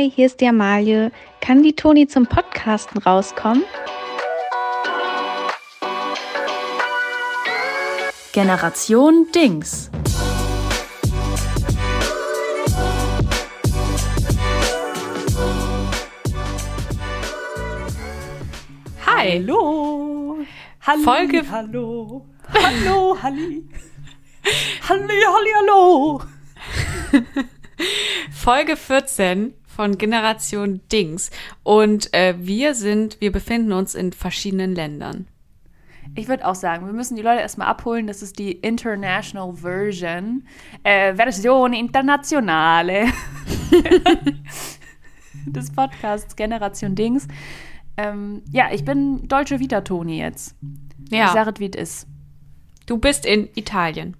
Hi, hier ist die Amalie. Kann die Toni zum Podcasten rauskommen? Generation Dings. Hi. Hallo. Halli, Folge- Hallo. Hallo, Halli. Halli, Halli, hallo. Folge 14 von Generation Dings. Und äh, wir sind, wir befinden uns in verschiedenen Ländern. Ich würde auch sagen, wir müssen die Leute erstmal abholen. Das ist die International Version. Äh, Version Internationale des Podcasts Generation Dings. Ähm, ja, ich bin deutsche Vita-Toni jetzt. Ich Ja, sage es, wie es ist. du bist in Italien.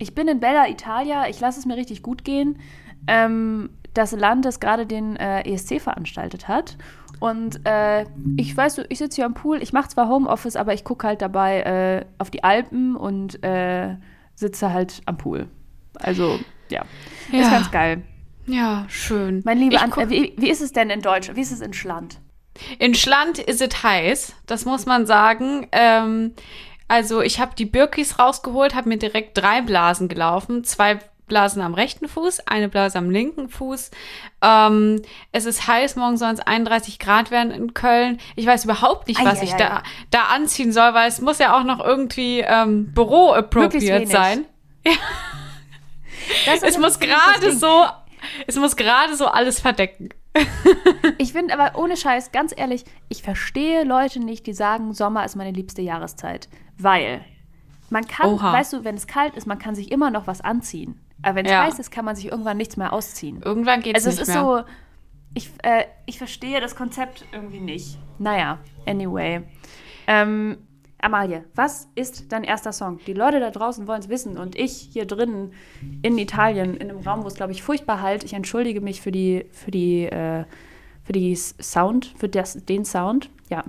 Ich bin in Bella Italia. Ich lasse es mir richtig gut gehen. Ähm, das Land, das gerade den äh, ESC veranstaltet hat. Und äh, ich weiß, ich sitze hier am Pool. Ich mache zwar Homeoffice, aber ich gucke halt dabei äh, auf die Alpen und äh, sitze halt am Pool. Also, ja. Ja. Ist ganz geil. Ja, schön. Mein lieber, äh, wie, wie ist es denn in Deutschland? Wie ist es in Schland? In Schland ist es heiß, das muss man sagen. Ähm, also ich habe die Birkis rausgeholt, habe mir direkt drei Blasen gelaufen, zwei Blasen am rechten Fuß, eine Blase am linken Fuß. Ähm, es ist heiß, morgen sollen es 31 Grad werden in Köln. Ich weiß überhaupt nicht, was ich Eieiei. da, da anziehen soll, weil es muss ja auch noch irgendwie ähm, Büro-appropriate sein. Ist Es muss gerade so, es muss gerade so alles verdecken. Ich finde aber ohne Scheiß, ganz ehrlich, ich verstehe Leute nicht, die sagen, Sommer ist meine liebste Jahreszeit. Weil man kann, Oha. weißt du, wenn es kalt ist, man kann sich immer noch was anziehen. Aber wenn es Ja. heiß ist, kann man sich irgendwann nichts mehr ausziehen. Irgendwann geht Also es es nicht ist mehr. so, ich, äh, ich verstehe das Konzept irgendwie nicht. Naja, anyway. Ähm, Amalie, was ist dein erster Song? Die Leute da draußen wollen es wissen und ich hier drinnen in Italien, in einem Raum, wo es, glaube ich, furchtbar halt, ich entschuldige mich für die, für die, äh, für die Sound, für das, den Sound. Ja,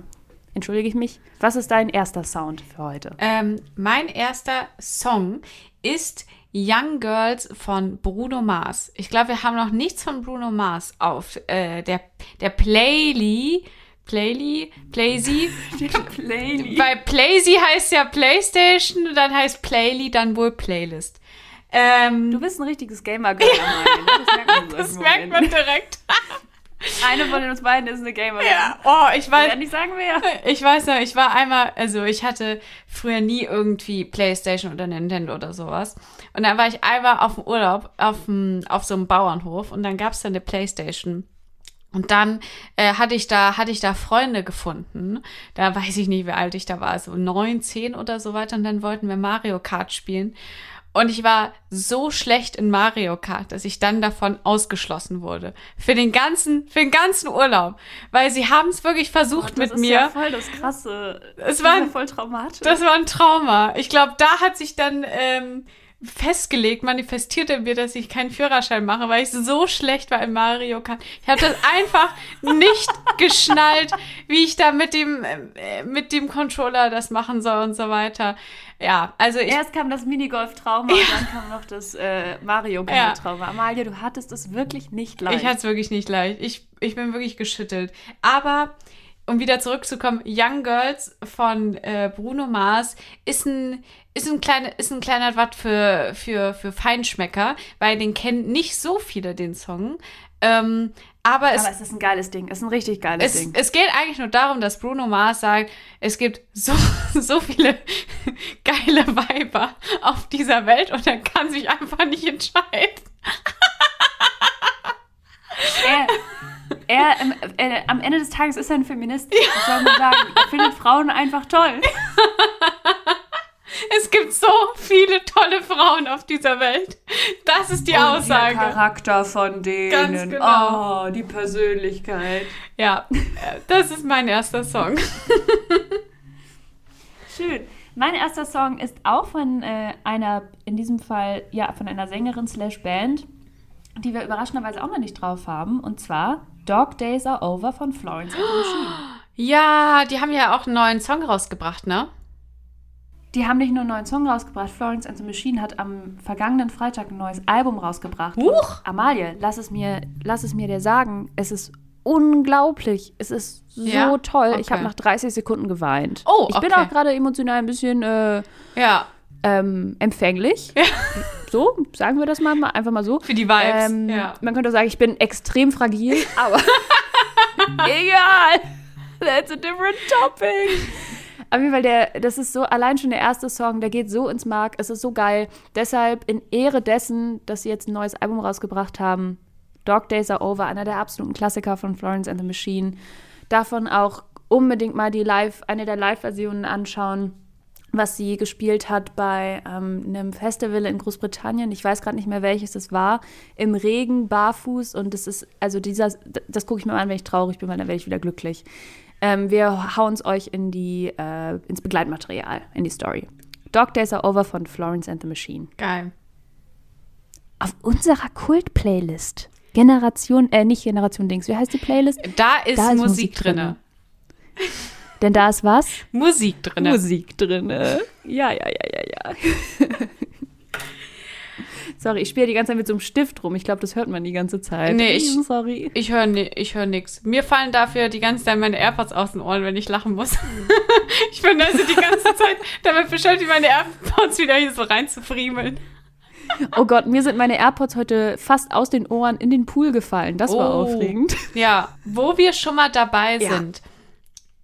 entschuldige ich mich. Was ist dein erster Sound für heute? Ähm, mein erster Song ist Young Girls von Bruno Mars. Ich glaube, wir haben noch nichts von Bruno Mars auf äh, der, der Playly. Playly? Playsy? Weil Playsy heißt ja Playstation, dann heißt Playly dann wohl Playlist. Ähm, Du bist ein richtiges Gamer-Girl, ne? Das merkt man, so das merkt man direkt. Eine von uns beiden ist eine Gamerin. Ja, oh, ich weiß, Ja, nicht sagen wir. Ich weiß noch, ich war einmal, also ich hatte früher nie irgendwie Playstation oder Nintendo oder sowas. Und dann war ich einmal auf dem Urlaub auf, dem, auf so einem Bauernhof und dann gab es da eine Playstation. Und dann äh, hatte ich da hatte ich da Freunde gefunden. Da weiß ich nicht, wie alt ich da war, so neun, zehn oder so weiter. Und dann wollten wir Mario Kart spielen. Und ich war so schlecht in Mario Kart, dass ich dann davon ausgeschlossen wurde. Für den ganzen, für den ganzen Urlaub. Weil sie haben es wirklich versucht mit das ist mir. Ja voll das krasse. Es das war voll traumatisch. Das war ein Trauma. Ich glaube, da hat sich dann ähm, festgelegt, manifestiert in mir, dass ich keinen Führerschein mache, weil ich so schlecht war in Mario Kart. Ich habe das einfach nicht geschnallt, wie ich da mit dem, äh, mit dem Controller das machen soll und so weiter. Ja, also ich. Erst kam das Minigolf-Trauma und dann kam noch das äh, Mario Kart-Trauma. Amalia, du hattest es wirklich nicht leicht. Ich hatte es wirklich nicht leicht. Ich, ich bin wirklich geschüttelt. Aber um wieder zurückzukommen, Young Girls von äh, Bruno Mars ist ein, ist ein, kleine, ist ein kleiner Watt für, für, für Feinschmecker, weil den kennen nicht so viele, den Song. Ähm, aber es, Aber es ist ein geiles Ding. Es ist ein richtig geiles es, Ding. es geht eigentlich nur darum, dass Bruno Mars sagt, es gibt so, so viele geile Weiber auf dieser Welt und er kann sich einfach nicht entscheiden. er, er, äh, am Ende des Tages ist er ein Feminist. Was soll man sagen? Er findet Frauen einfach toll. Es gibt so viele tolle Frauen auf dieser Welt. Das ist die Aussage. Charakter von denen. Ganz genau. Oh, die Persönlichkeit. Ja, das ist mein erster Song. Schön. Mein erster Song ist auch von äh, einer, in diesem Fall, ja, von einer Sängerin slash Band, die wir überraschenderweise auch noch nicht drauf haben. Und zwar Dog Days Are Over von Florence and the Machine. Ja, die haben ja auch einen neuen Song rausgebracht, ne? Die haben nicht nur einen neuen Song rausgebracht. Florence and the Machine hat am vergangenen Freitag ein neues Album rausgebracht. Huch! Amalie, lass es mir, lass es mir dir sagen, es ist unglaublich. Es ist so Ja? toll. Ich Okay. habe nach 30 Sekunden geweint. Oh, ich bin okay. auch gerade emotional ein bisschen äh, Ja, ähm, empfänglich. So, sagen wir das mal, mal einfach mal so. für die Vibes. Ähm, ja. Man könnte auch sagen, ich bin extrem fragil, aber egal. That's a different topic. Auf jeden Fall, der, das ist so, allein schon der erste Song, der geht so ins Mark, es ist so geil. Deshalb in Ehre dessen, dass sie jetzt ein neues Album rausgebracht haben, Dog Days Are Over, einer der absoluten Klassiker von Florence and the Machine. Davon auch unbedingt mal die Live, eine der Live-Versionen anschauen, was sie gespielt hat bei ähm, einem Festival in Großbritannien. Ich weiß gerade nicht mehr, welches es war. Im Regen, barfuß. Und das ist, also dieser, das gucke ich mir mal an, wenn ich traurig bin, weil dann werde ich wieder glücklich. Ähm, wir hauen es euch in die, äh, ins Begleitmaterial, in die Story. Dog Days Are Over von Florence and the Machine. Geil. Auf unserer Kult-Playlist. Generation, äh, nicht Generation Dings, wie heißt die Playlist? Da ist, Da ist Musik, Musik drinne. Denn da ist was? Musik drinne. Musik drin. Ja, ja, ja, ja, ja. Sorry, ich spiele die ganze Zeit mit so einem Stift rum. Ich glaube, das hört man die ganze Zeit. Nee, ich- Sorry. Ich höre ich hör nix. Mir fallen dafür die ganze Zeit meine AirPods aus den Ohren, wenn ich lachen muss. ich bin also die ganze Zeit damit beschäftigt, meine AirPods wieder hier so reinzufriemeln. Oh Gott, mir sind meine AirPods heute fast aus den Ohren in den Pool gefallen. Das war Oh. aufregend. Ja, wo wir schon mal dabei Ja. sind.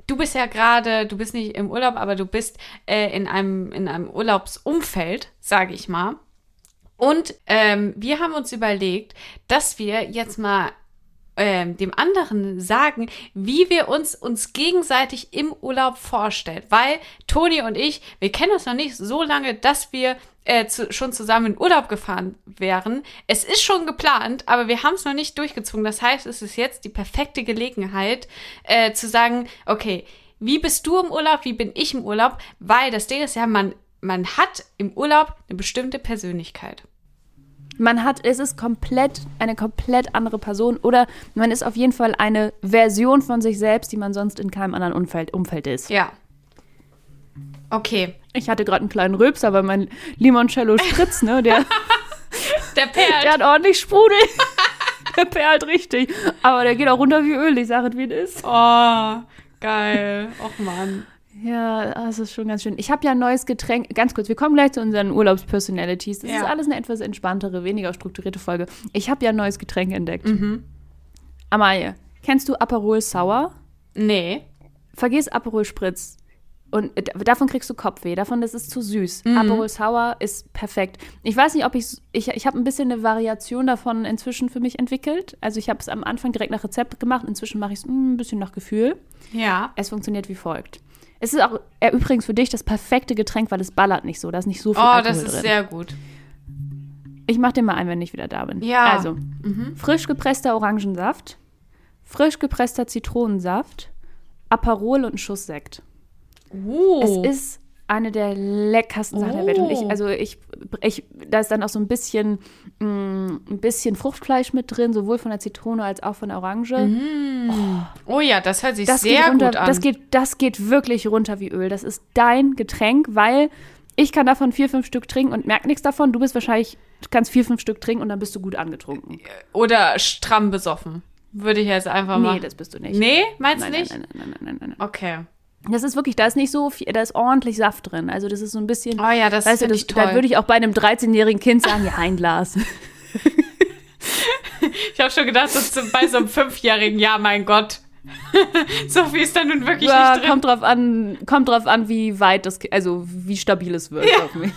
Du bist ja gerade, du bist nicht im Urlaub, aber du bist äh, in, einem, in einem Urlaubsumfeld, sage ich mal. Und ähm, wir haben uns überlegt, dass wir jetzt mal ähm, dem anderen sagen, wie wir uns uns gegenseitig im Urlaub vorstellen. Weil Toni und ich, wir kennen uns noch nicht so lange, dass wir äh, zu, schon zusammen in Urlaub gefahren wären. Es ist schon geplant, aber wir haben es noch nicht durchgezogen. Das heißt, es ist jetzt die perfekte Gelegenheit äh, zu sagen, okay, wie bist du im Urlaub, wie bin ich im Urlaub? Weil das Ding ist ja, man, man hat im Urlaub eine bestimmte Persönlichkeit. Man hat, es ist komplett eine komplett andere Person oder man ist auf jeden Fall eine Version von sich selbst, die man sonst in keinem anderen Umfeld, Umfeld ist. Ja. Okay. Ich hatte gerade einen kleinen Rülpser, weil mein Limoncello Spritz, ne, der, Der perlt. der hat ordentlich Sprudel. der perlt richtig. Aber der geht auch runter wie Öl, ich sage es, wie es ist. Oh, geil. Och Mann. Ja, das ist schon ganz schön. Ich habe ja ein neues Getränk. Ganz kurz, wir kommen gleich zu unseren Urlaubspersonalities. Das Ja. ist alles eine etwas entspanntere, weniger strukturierte Folge. Ich habe ja ein neues Getränk entdeckt. Amalie, kennst du Aperol Sour? Nee. Vergiss Aperol Spritz. Und äh, davon kriegst du Kopfweh. Davon, das ist zu süß. Aperol Sour ist perfekt. Ich weiß nicht, ob ich ich ich habe ein bisschen eine Variation davon inzwischen für mich entwickelt. Also ich habe es am Anfang direkt nach Rezept gemacht. Inzwischen mache ich es ein bisschen nach Gefühl. Ja. Es funktioniert wie folgt. Es ist auch äh, übrigens für dich das perfekte Getränk, weil es ballert nicht so. Da ist nicht so viel Oh, Alkohol das ist drin. sehr gut. ich mache den mal ein, wenn ich wieder da bin. Ja. Also, frisch gepresster Orangensaft, frisch gepresster Zitronensaft, Aperol und ein Schuss Sekt. Uh. Es ist eine der leckersten Sachen der Welt. Und ich, Oh. also ich, ich, da ist dann auch so ein bisschen, mh, ein bisschen Fruchtfleisch mit drin, sowohl von der Zitrone als auch von der Orange. oh ja, das hört sich das sehr runter, gut an. Das geht, das geht wirklich runter wie Öl. Das ist dein Getränk, weil ich kann davon vier, fünf Stück trinken und merke nichts davon. Du bist wahrscheinlich, kannst vier, fünf Stück trinken und dann bist du gut angetrunken. Oder stramm besoffen. Würde ich jetzt einfach mal. Nee, das bist du nicht. Nee, meinst du nicht? Nein, nein, nein, nein, nein, nein. Okay. Das ist wirklich, da ist nicht so viel, da ist ordentlich Saft drin. Also das ist so ein bisschen. Oh ja, das weißt du, das, toll. da würde ich auch bei einem 13-jährigen Kind sagen, ja, ein Glas. Ich habe schon gedacht, dass so bei so einem Fünfjährigen, ja, mein Gott. so viel ist da nun wirklich Ja, nicht drin. kommt drauf an, kommt drauf an, wie weit das, also wie stabil es wird auf mich.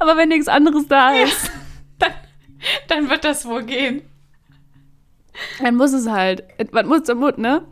Aber wenn nichts anderes da ist, Dann wird das wohl gehen. dann muss es halt. Was muss zum Mut, ne?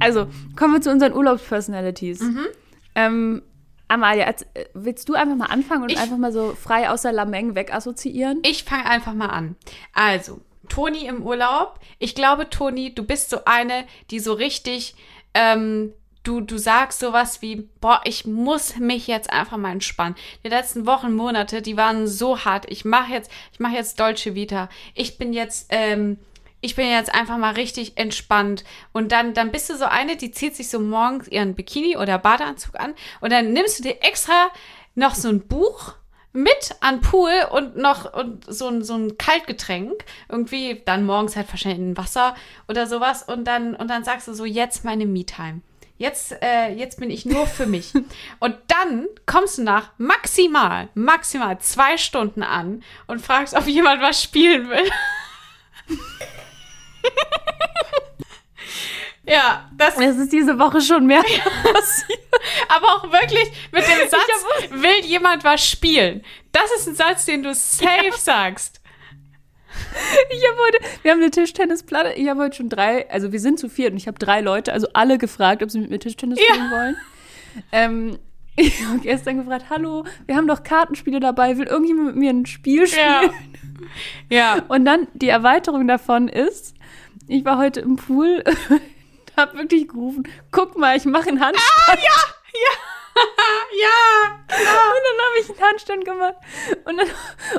Also, kommen wir zu unseren Urlaubspersonalities. Mhm. Ähm, Amalia, äh, willst du einfach mal anfangen und Ich- einfach mal so frei außer Lameng wegassoziieren? Ich fange einfach mal an. Also, Toni im Urlaub. Ich glaube, Toni, du bist so eine, die so richtig, ähm, du, du sagst sowas wie, boah, ich muss mich jetzt einfach mal entspannen. Die letzten Wochen, Monate, die waren so hart. Ich mache jetzt, ich mache jetzt Dolce Vita. Ich bin jetzt, ähm, ich bin jetzt einfach mal richtig entspannt. Und dann, dann bist du so eine, die zieht sich so morgens ihren Bikini oder Badeanzug an und dann nimmst du dir extra noch so ein Buch mit an Pool und noch und so ein, so ein Kaltgetränk. Irgendwie dann morgens halt wahrscheinlich ein Wasser oder sowas. Und dann, und dann sagst du so, jetzt meine Me-Time. Jetzt, äh, jetzt bin ich nur für mich. Und dann kommst du nach maximal, maximal zwei Stunden an und fragst, ob jemand was spielen will. ja, das Es ist diese Woche schon mehr passiert. aber auch wirklich mit dem Satz, will jemand was spielen? Das ist ein Satz, den du safe sagst. Ich habe heute, wir haben eine Tischtennisplatte. Ich habe heute schon drei, also wir sind zu viert und ich habe drei Leute, also alle gefragt, ob sie mit mir Tischtennis spielen wollen. Ähm, ich habe gestern gefragt, hallo, wir haben doch Kartenspiele dabei, will irgendjemand mit mir ein Spiel spielen? Ja. Ja. Und dann die Erweiterung davon ist, ich war heute im Pool habe wirklich gerufen, guck mal, ich mache einen Handstand. ja. Und dann habe ich einen Handstand gemacht. Und dann,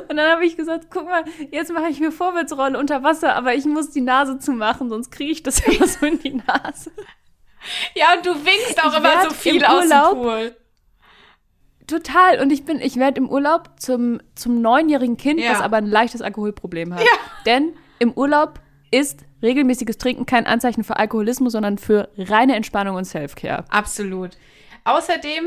und dann habe ich gesagt, guck mal, jetzt mache ich mir Vorwärtsrolle unter Wasser, aber ich muss die Nase zumachen, sonst kriege ich das immer so in die Nase. Ja, und du winkst auch Ich immer so viel im aus dem Pool. Total. Und ich bin, ich werde im Urlaub zum, zum neunjährigen Kind, Ja. das aber ein leichtes Alkoholproblem hat. Ja. Denn im Urlaub ist regelmäßiges Trinken kein Anzeichen für Alkoholismus, sondern für reine Entspannung und Selfcare. Absolut. Außerdem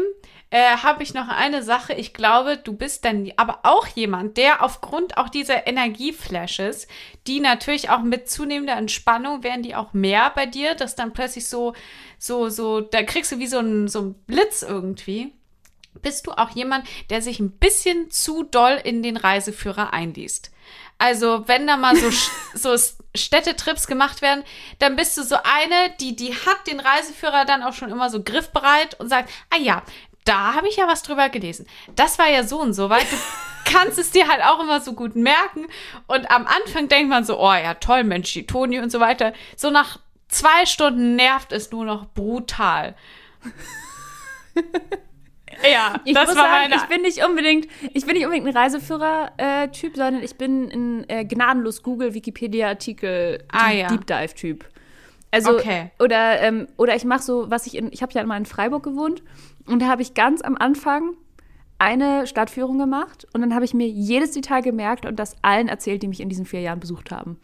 äh, habe ich noch eine Sache. Ich glaube, du bist dann aber auch jemand, der aufgrund auch dieser Energieflashes, die natürlich auch mit zunehmender Entspannung werden die auch mehr bei dir, dass dann plötzlich so, so, so, da kriegst du wie so ein, so ein Blitz irgendwie. Bist du auch jemand, der sich ein bisschen zu doll in den Reiseführer einliest? Also, wenn da mal so, so Städtetrips gemacht werden, dann bist du so eine, die, die hat den Reiseführer dann auch schon immer so griffbereit und sagt, ah ja, da habe ich ja was drüber gelesen. Das war ja so und so weit. Du kannst es dir halt auch immer so gut merken. Und am Anfang denkt man so, oh ja, toll, Mensch, die Toni und so weiter. So nach zwei Stunden nervt es nur noch brutal. ja, Ich das muss war sagen, meine. ich bin nicht unbedingt, ich bin nicht unbedingt ein Reiseführer-Typ, sondern ich bin ein äh, gnadenlos Google, Wikipedia-Artikel, Ah, ja. Deep Dive-Typ. Also, Okay. oder, ähm, oder ich mache so, was ich in, ich habe ja mal in Freiburg gewohnt und da habe ich ganz am Anfang eine Stadtführung gemacht und dann habe ich mir jedes Detail gemerkt und das allen erzählt, die mich in diesen vier Jahren besucht haben.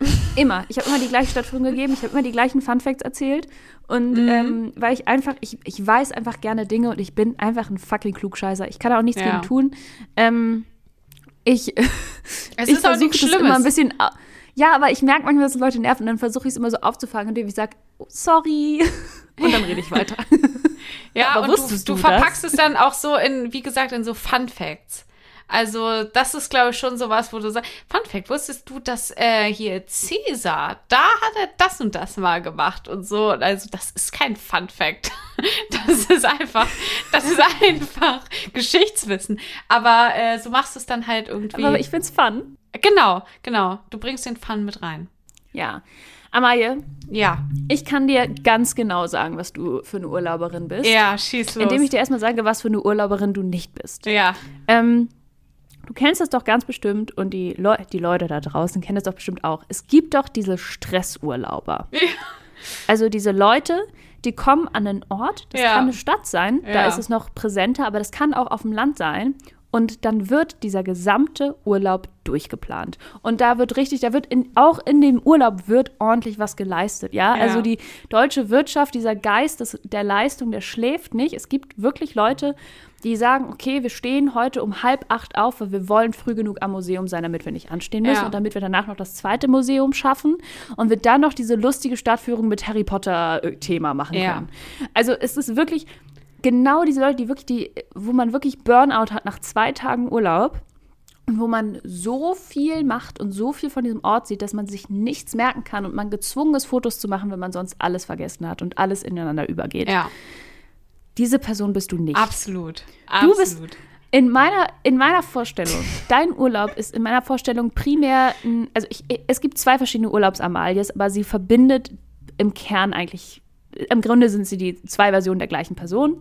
Immer. Ich habe immer die gleiche Stadtführung gegeben, ich habe immer die gleichen Funfacts erzählt. Und Mhm. ähm, weil ich einfach, ich, ich weiß einfach gerne Dinge und ich bin einfach ein fucking Klugscheißer. Ich kann da auch nichts Ja. gegen tun. Ähm, ich es ich ist auch versuche Schlimmes. immer ein bisschen. Ja, aber ich merke manchmal, dass es Leute nerven und dann versuche ich es immer so aufzufangen, indem ich sage, oh, sorry. Und dann rede ich weiter. Ja, Aber und du, du du verpackst es dann auch so in, wie gesagt, in so Fun Facts. Also, das ist, glaube ich, schon sowas, wo du sagst, Fun Fact, wusstest du, dass äh, hier Cäsar, da hat er das und das mal gemacht und so. Also, das ist kein Fun Fact. Das ist einfach, das ist einfach Geschichtswissen. Aber äh, so machst du es dann halt irgendwie. aber ich find's fun. genau, genau. Du bringst den Fun mit rein. Ja. Amalie, Ja, ich kann dir ganz genau sagen, was du für eine Urlauberin bist. ja, schieß los. Indem ich dir erstmal sage, was für eine Urlauberin du nicht bist. ja, Ähm, du kennst das doch ganz bestimmt und die, Leu die Leute da draußen kennen das doch bestimmt auch. Es gibt doch diese Stressurlauber. Also diese Leute, die kommen an einen Ort, das Ja. kann eine Stadt sein, da Ja. ist es noch präsenter, aber das kann auch auf dem Land sein. Und dann wird dieser gesamte Urlaub durchgeplant. Und da wird richtig, da wird in, auch in dem Urlaub wird ordentlich was geleistet, ja? Ja. Also die deutsche Wirtschaft, dieser Geist des, der Leistung, der schläft nicht. Es gibt wirklich Leute, die sagen, okay, wir stehen heute um halb acht auf, weil wir wollen früh genug am Museum sein, damit wir nicht anstehen müssen Ja. und damit wir danach noch das zweite Museum schaffen und wir dann noch diese lustige Stadtführung mit Harry Potter-Thema machen Ja. können. Also es ist wirklich genau diese Leute, die wirklich, die, wo man wirklich Burnout hat nach zwei Tagen Urlaub und wo man so viel macht und so viel von diesem Ort sieht, dass man sich nichts merken kann und man gezwungen ist, Fotos zu machen, wenn man sonst alles vergessen hat und alles ineinander übergeht. ja, Diese Person bist du nicht. absolut. Du Absolut. bist in meiner, in meiner Vorstellung, dein Urlaub ist in meiner Vorstellung primär, ein, also ich, es gibt zwei verschiedene Urlaubsamalies, aber sie verbindet im Kern eigentlich, im Grunde sind sie die zwei Versionen der gleichen Person.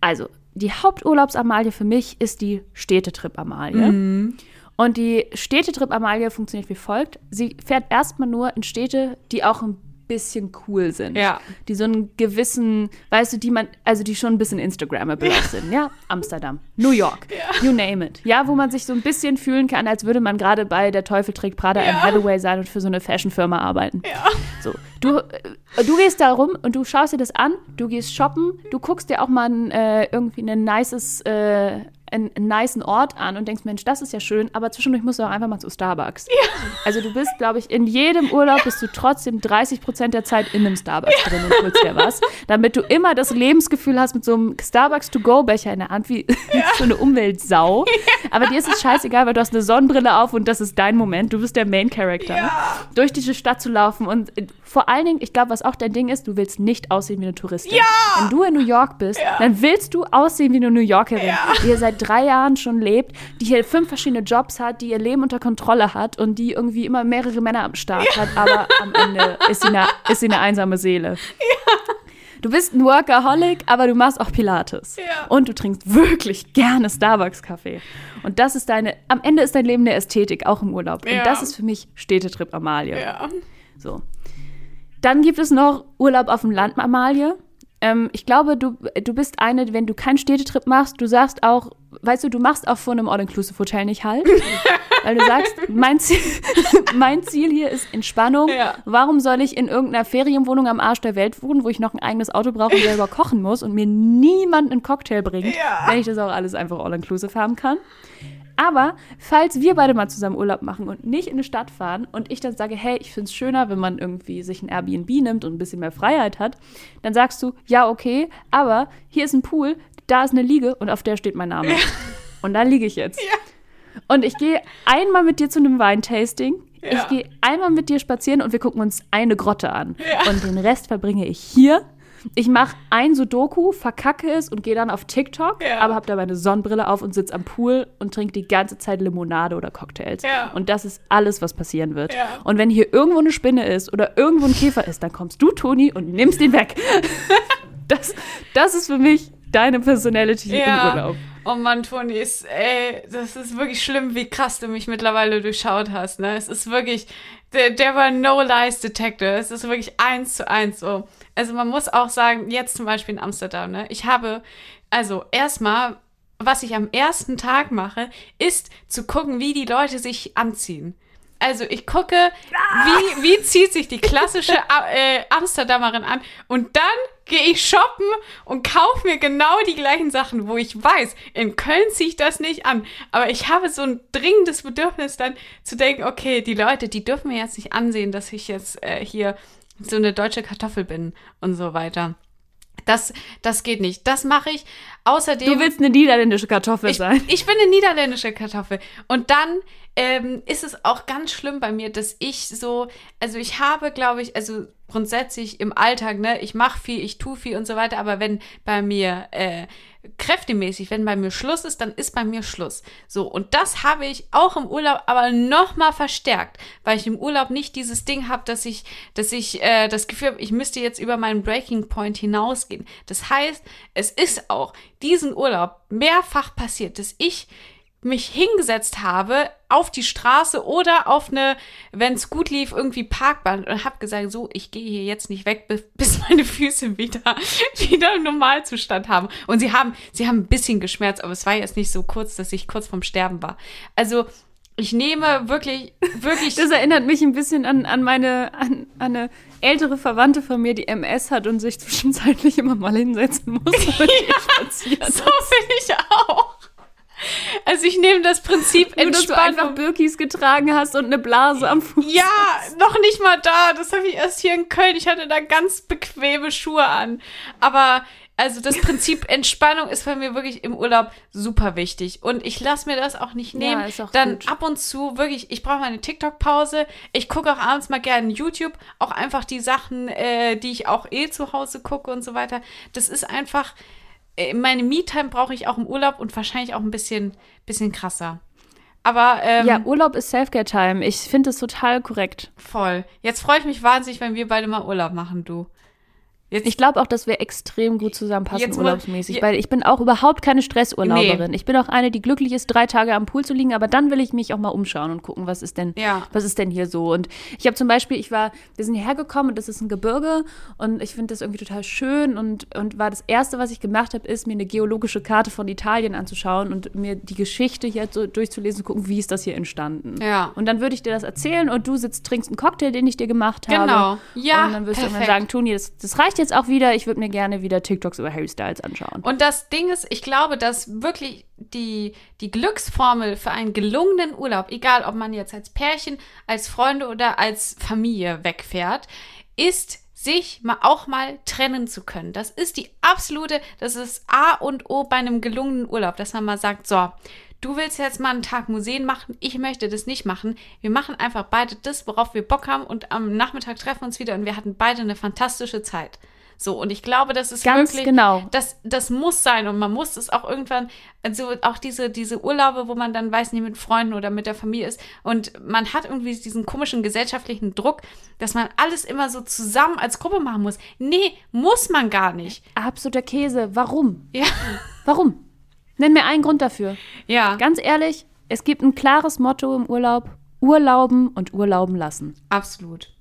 Also, die Haupturlaubsamalie für mich ist die Städtetrip-Amalie. Und die Städtetrip Amalia funktioniert wie folgt. Sie fährt erstmal nur in Städte, die auch ein bisschen cool sind. Ja. Die so einen gewissen, weißt du, die man, also die schon ein bisschen Instagrammable auch sind. Ja, Amsterdam, New York, you name it. Ja, wo man sich so ein bisschen fühlen kann, als würde man gerade bei Der Teufel trägt Prada Ja. im Hathaway sein und für so eine Fashionfirma arbeiten. Ja. So, du, äh, du gehst da rum und du schaust dir das an, du gehst shoppen, du guckst dir auch mal ein, äh, irgendwie ein nices, äh, einen, einen nicen Ort an und denkst, Mensch, das ist ja schön, aber zwischendurch musst du auch einfach mal zu Starbucks. Also du bist, glaube ich, in jedem Urlaub bist du trotzdem 30 Prozent der Zeit in einem Starbucks drin und holst dir was, damit du immer das Lebensgefühl hast mit so einem Starbucks-to-go-Becher in der Hand, wie so eine Umweltsau. Aber dir ist es scheißegal, weil du hast eine Sonnenbrille auf und das ist dein Moment. Du bist der Main-Character. Ne? Durch diese Stadt zu laufen und äh, vor allen Dingen, ich glaube, was auch dein Ding ist, du willst nicht aussehen wie eine Touristin. Ja! Wenn du in New York bist, dann willst du aussehen wie eine New Yorkerin, die hier seit drei Jahren schon lebt, die hier fünf verschiedene Jobs hat, die ihr Leben unter Kontrolle hat und die irgendwie immer mehrere Männer am Start hat, aber am Ende ist sie eine, ist sie eine einsame Seele. Du bist ein Workaholic, aber du machst auch Pilates. Ja. Und du trinkst wirklich gerne Starbucks-Kaffee. Und das ist deine, am Ende ist dein Leben eine Ästhetik, auch im Urlaub. Ja. Und das ist für mich Städtetrip Amalie. Ja. So. Dann gibt es noch Urlaub auf dem Land, Amalie. Ähm, ich glaube, du, du bist eine, wenn du keinen Städtetrip machst, du sagst auch, weißt du, du machst auch vor einem All-Inclusive-Hotel nicht halt. weil du sagst, mein Ziel, mein Ziel hier ist Entspannung. Ja. Warum soll ich in irgendeiner Ferienwohnung am Arsch der Welt wohnen, wo ich noch ein eigenes Auto brauche und selber kochen muss und mir niemand einen Cocktail bringt, Ja. wenn ich das auch alles einfach All-Inclusive haben kann? Aber falls wir beide mal zusammen Urlaub machen und nicht in eine Stadt fahren und ich dann sage, hey, ich finde es schöner, wenn man irgendwie sich ein Airbnb nimmt und ein bisschen mehr Freiheit hat, dann sagst du, ja, okay, aber hier ist ein Pool, da ist eine Liege und auf der steht mein Name. Und da liege ich jetzt. Und ich gehe einmal mit dir zu einem Weintasting. Ja. Ich gehe einmal mit dir spazieren und wir gucken uns eine Grotte an. Und den Rest verbringe ich hier. Ich mache ein Sudoku, verkacke es und gehe dann auf TikTok, Ja. aber habe dabei eine Sonnenbrille auf und sitze am Pool und trinke die ganze Zeit Limonade oder Cocktails. Ja. Und das ist alles, was passieren wird. Ja. Und wenn hier irgendwo eine Spinne ist oder irgendwo ein Käfer ist, dann kommst du, Toni, und nimmst ihn weg. das, das ist für mich deine Personality im Urlaub. Oh Mann, Toni, ist, ey, das ist wirklich schlimm, wie krass du mich mittlerweile durchschaut hast, ne? Es ist wirklich, der, der war No Lies Detector. Es ist wirklich eins zu eins so. Also man muss auch sagen, jetzt zum Beispiel in Amsterdam, ne? Ich habe, also erstmal, was ich am ersten Tag mache, ist zu gucken, wie die Leute sich anziehen. Also ich gucke, wie, wie zieht sich die klassische äh, Amsterdamerin an und dann gehe ich shoppen und kaufe mir genau die gleichen Sachen, wo ich weiß, in Köln ziehe ich das nicht an. Aber ich habe so ein dringendes Bedürfnis dann zu denken, okay, die Leute, die dürfen mir jetzt nicht ansehen, dass ich jetzt äh, hier so eine deutsche Kartoffel bin und so weiter. Das, das geht nicht. Das mache ich. Außerdem. Du willst eine niederländische Kartoffel Ich, sein. ich bin eine niederländische Kartoffel. Und dann ähm, ist es auch ganz schlimm bei mir, dass ich so, also ich habe, glaube ich, also grundsätzlich im Alltag, ne, ich mache viel, ich tue viel und so weiter, aber wenn bei mir äh, kräftemäßig, wenn bei mir Schluss ist, dann ist bei mir Schluss. So, und das habe ich auch im Urlaub aber nochmal verstärkt, weil ich im Urlaub nicht dieses Ding habe, dass ich, dass ich äh, das Gefühl habe, ich müsste jetzt über meinen Breaking Point hinausgehen. Das heißt, es ist auch diesen Urlaub mehrfach passiert, dass ich mich hingesetzt habe auf die Straße oder auf eine, wenn es gut lief, irgendwie Parkbahn und habe gesagt, so, ich gehe hier jetzt nicht weg, bis, meine Füße wieder, wieder im Normalzustand haben. Und sie haben, sie haben ein bisschen geschmerzt, aber es war jetzt nicht so kurz, dass ich kurz vorm Sterben war. Also, ich nehme wirklich, wirklich. Das erinnert mich ein bisschen an, an meine, an, an eine ältere Verwandte von mir, die MS hat und sich zwischenzeitlich immer mal hinsetzen muss. spazieren. so finde ich auch. Also ich nehme das Prinzip Nur, dass du einfach. Birkis getragen hast und eine Blase am Fuß. Ja, noch nicht mal da. Das habe ich erst hier in Köln. Ich hatte da ganz bequeme Schuhe an. Aber also das Prinzip Entspannung ist bei mir wirklich im Urlaub super wichtig. Und ich lasse mir das auch nicht Ja, nehmen. ist auch Dann gut. ab und zu wirklich, ich brauche meine TikTok-Pause. Ich gucke auch abends mal gerne YouTube. Auch einfach die Sachen, äh, die ich auch eh zu Hause gucke und so weiter. Das ist einfach, meine Me-Time brauche ich auch im Urlaub und wahrscheinlich auch ein bisschen, bisschen krasser. Aber ähm, Ja, Urlaub ist Selfcare-Time. Ich finde das total korrekt. Voll. Jetzt freue ich mich wahnsinnig, wenn wir beide mal Urlaub machen, du. Jetzt, Ich glaube auch, dass wir extrem gut zusammenpassen mal- urlaubsmäßig, weil ich bin auch überhaupt keine Stressurlauberin. Ich bin auch eine, die glücklich ist, drei Tage am Pool zu liegen, aber dann will ich mich auch mal umschauen und gucken, was ist denn, Ja. was ist denn hier so. Und ich habe zum Beispiel, ich war, wir sind hierher gekommen und das ist ein Gebirge und ich finde das irgendwie total schön und, und war das Erste, was ich gemacht habe, ist, mir eine geologische Karte von Italien anzuschauen und mir die Geschichte hier so durchzulesen, gucken, wie ist das hier entstanden. Ja. Und dann würde ich dir das erzählen und du sitzt, trinkst einen Cocktail, den ich dir gemacht habe. Genau. Ja, Und dann wirst du irgendwann perfekt. sagen, Toni, das, das reicht jetzt auch wieder. Ich würde mir gerne wieder TikToks über Harry Styles anschauen. Und das Ding ist, ich glaube, dass wirklich die, die Glücksformel für einen gelungenen Urlaub, egal ob man jetzt als Pärchen, als Freunde oder als Familie wegfährt, ist sich mal auch mal trennen zu können. Das ist die absolute, das ist A und O bei einem gelungenen Urlaub, dass man mal sagt, so, du willst jetzt mal einen Tag Museen machen, ich möchte das nicht machen. Wir machen einfach beide das, worauf wir Bock haben und am Nachmittag treffen wir uns wieder und wir hatten beide eine fantastische Zeit. So, und ich glaube, das ist Ganz wirklich, genau. das, das muss sein und man muss es auch irgendwann, also auch diese, diese Urlaube, wo man dann weiß, nicht mit Freunden oder mit der Familie ist und man hat irgendwie diesen komischen gesellschaftlichen Druck, dass man alles immer so zusammen als Gruppe machen muss. Nee, muss man gar nicht. Absoluter Käse. Warum? Ja, Warum? Nenn mir einen Grund dafür. ja, Ganz ehrlich, es gibt ein klares Motto im Urlaub. Urlauben und Urlauben lassen. absolut.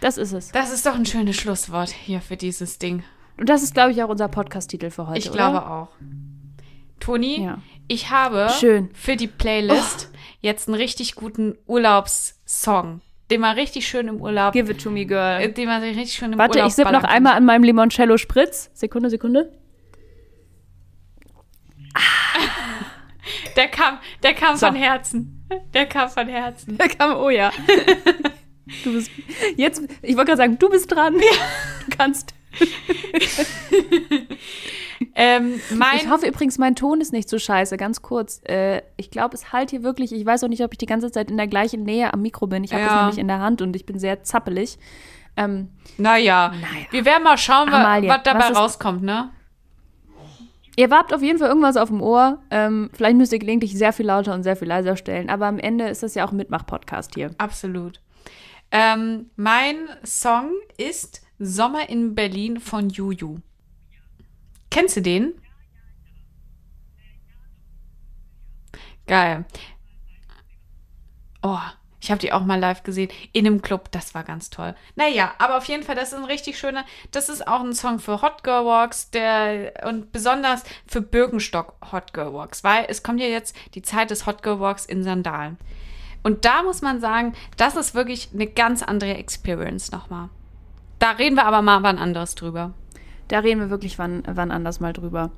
Das ist es. Das ist doch ein schönes Schlusswort hier für dieses Ding. Und das ist, glaube ich, auch unser Podcast-Titel für heute. Ich glaube oder? auch. Toni, Ja. ich habe Schön. Oh. für die Playlist jetzt einen richtig guten Urlaubssong, den man richtig schön im Urlaub, Give it to me, äh, girl. den man sich richtig schön im Warte, Urlaub ich sipp noch einmal an meinem Limoncello Spritz. Sekunde, Sekunde. Der kam, der kam So. von Herzen. Der kam von Herzen. Da kam, oh ja. Du bist, jetzt, ich wollte gerade sagen, du bist dran. Du kannst. Ähm, Ich hoffe übrigens, mein Ton ist nicht so scheiße. Ganz kurz. Äh, ich glaube, es halt hier wirklich. Ich weiß auch nicht, ob ich die ganze Zeit in der gleichen Nähe am Mikro bin. Ich habe Ja. das nämlich in der Hand und ich bin sehr zappelig. Ähm, naja, Naja. wir werden mal schauen, Amalie, was dabei was rauskommt, ne? Ihr habt auf jeden Fall irgendwas auf dem Ohr. Ähm, vielleicht müsst ihr gelegentlich sehr viel lauter und sehr viel leiser stellen. Aber am Ende ist das ja auch ein Mitmach-Podcast hier. Absolut. Ähm, mein Song ist Sommer in Berlin von Juju. Kennst du den? Geil. Oh, ich habe die auch mal live gesehen. In einem Club, das war ganz toll. Naja, aber auf jeden Fall, das ist ein richtig schöner. Das ist auch ein Song für Hot Girl Walks der, und besonders für Birkenstock Hot Girl Walks, weil es kommt ja jetzt die Zeit des Hot Girl Walks in Sandalen. Und da muss man sagen, das ist wirklich eine ganz andere Experience nochmal. Da reden wir aber mal wann anderes drüber. Da reden wir wirklich wann, wann anders mal drüber.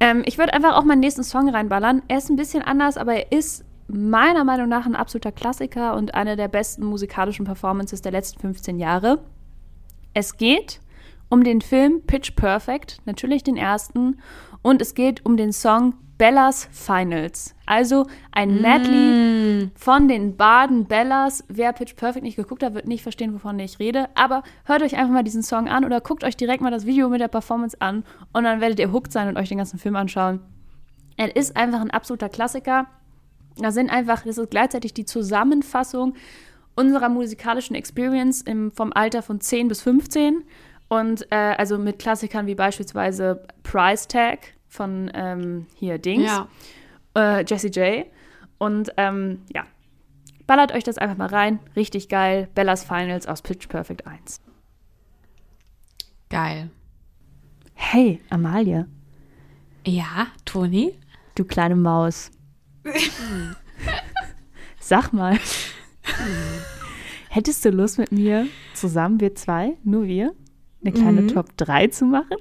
Ähm, ich würde einfach auch meinen nächsten Song reinballern. Er ist ein bisschen anders, aber er ist meiner Meinung nach ein absoluter Klassiker und eine der besten musikalischen Performances der letzten 15 Jahre. Es geht um den Film Pitch Perfect, natürlich den ersten, und es geht um den Song Bellas Finals. Also ein Medley von den Baden Bellas. Wer Pitch Perfect nicht geguckt hat, wird nicht verstehen, wovon ich rede. Aber hört euch einfach mal diesen Song an oder guckt euch direkt mal das Video mit der Performance an und dann werdet ihr hooked sein und euch den ganzen Film anschauen. Er ist einfach ein absoluter Klassiker. Da sind einfach, das ist gleichzeitig die Zusammenfassung unserer musikalischen Experience im, vom Alter von 10 bis 15. Und äh, also mit Klassikern wie beispielsweise Price Tag von ähm, hier Dings, Ja. äh, Jessie J. Und ähm, ja, ballert euch das einfach mal rein. Richtig geil. Bellas Finals aus Pitch Perfect 1. Geil. Hey, Amalie, Ja, Toni? du kleine Maus. Sag mal, hättest du Lust mit mir zusammen, wir zwei, nur wir, eine kleine Top 3 zu machen?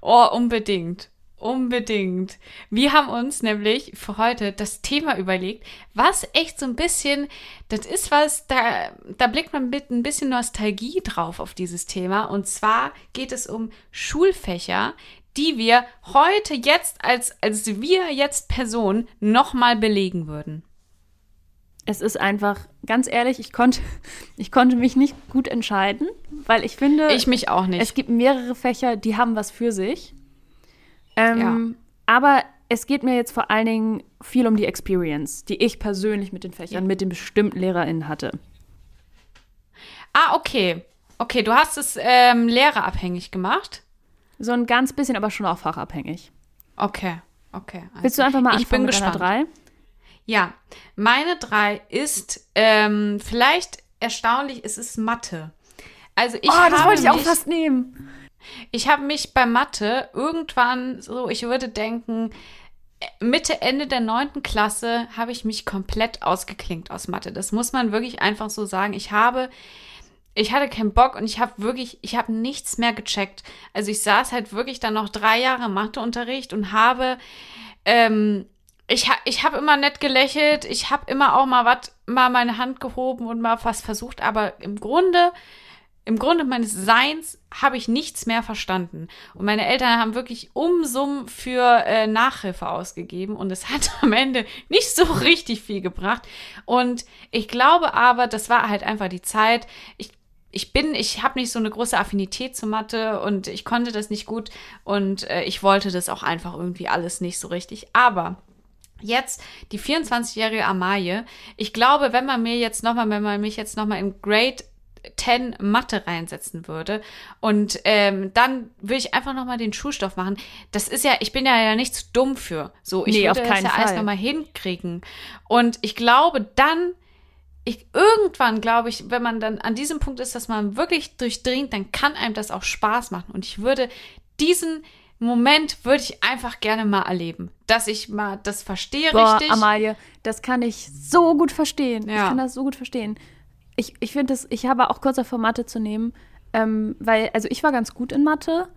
Oh, unbedingt. Unbedingt. Wir haben uns nämlich für heute das Thema überlegt, was echt so ein bisschen, das ist was, da, da blickt man mit ein bisschen Nostalgie drauf auf dieses Thema. Und zwar geht es um Schulfächer, die wir heute jetzt als, als wir jetzt Person nochmal belegen würden. Es ist einfach, ganz ehrlich, ich konnte, ich konnte mich nicht gut entscheiden, weil ich finde, Ich mich auch nicht. es gibt mehrere Fächer, die haben was für sich. Ähm, Aber es geht mir jetzt vor allen Dingen viel um die Experience, die ich persönlich mit den Fächern, mit den bestimmten LehrerInnen hatte. Ah, okay. Okay, du hast es ähm, lehrerabhängig gemacht. So ein ganz bisschen, aber schon auch fachabhängig. Okay, okay. Also, Willst du einfach mal ich bin gespannt. drei? Ja, meine drei ist ähm, vielleicht erstaunlich, es ist Mathe. Also ich oh, das wollte ich auch mich, fast nehmen. Ich habe mich bei Mathe irgendwann so, ich würde denken, Mitte, Ende der neunten Klasse habe ich mich komplett ausgeklinkt aus Mathe. Das muss man wirklich einfach so sagen. Ich habe, ich hatte keinen Bock und ich habe wirklich, ich habe nichts mehr gecheckt. Also ich saß halt wirklich dann noch drei Jahre Matheunterricht und habe, ähm, ich, ha, ich habe immer nett gelächelt, ich habe immer auch mal was, mal meine Hand gehoben und mal was versucht, aber im Grunde im Grunde meines Seins habe ich nichts mehr verstanden. Und meine Eltern haben wirklich Umsummen für äh, Nachhilfe ausgegeben und es hat am Ende nicht so richtig viel gebracht. Und ich glaube aber, das war halt einfach die Zeit. Ich ich bin, ich habe nicht so eine große Affinität zu Mathe und ich konnte das nicht gut und äh, ich wollte das auch einfach irgendwie alles nicht so richtig. Aber jetzt die 24-jährige Amalie, ich glaube, wenn man mir jetzt nochmal, wenn man mich jetzt nochmal in Grade 10 Mathe reinsetzen würde und ähm, dann würde ich einfach nochmal den Schulstoff machen. Das ist ja, ich bin ja, ja nicht zu dumm für. So, ich Nee, würde auf das keinen ja alles Fall. nochmal hinkriegen. Und ich glaube, dann ich, irgendwann glaube ich, wenn man dann an diesem Punkt ist, dass man wirklich durchdringt, dann kann einem das auch Spaß machen. Und ich würde diesen Moment würde ich einfach gerne mal erleben, dass ich mal das verstehe Boah, richtig. Amalie, das kann ich so gut verstehen. Ich Ja. kann das so gut verstehen. Ich, ich finde das, ich habe auch kurz davor Mathe zu nehmen, ähm, weil, also ich war ganz gut in Mathe,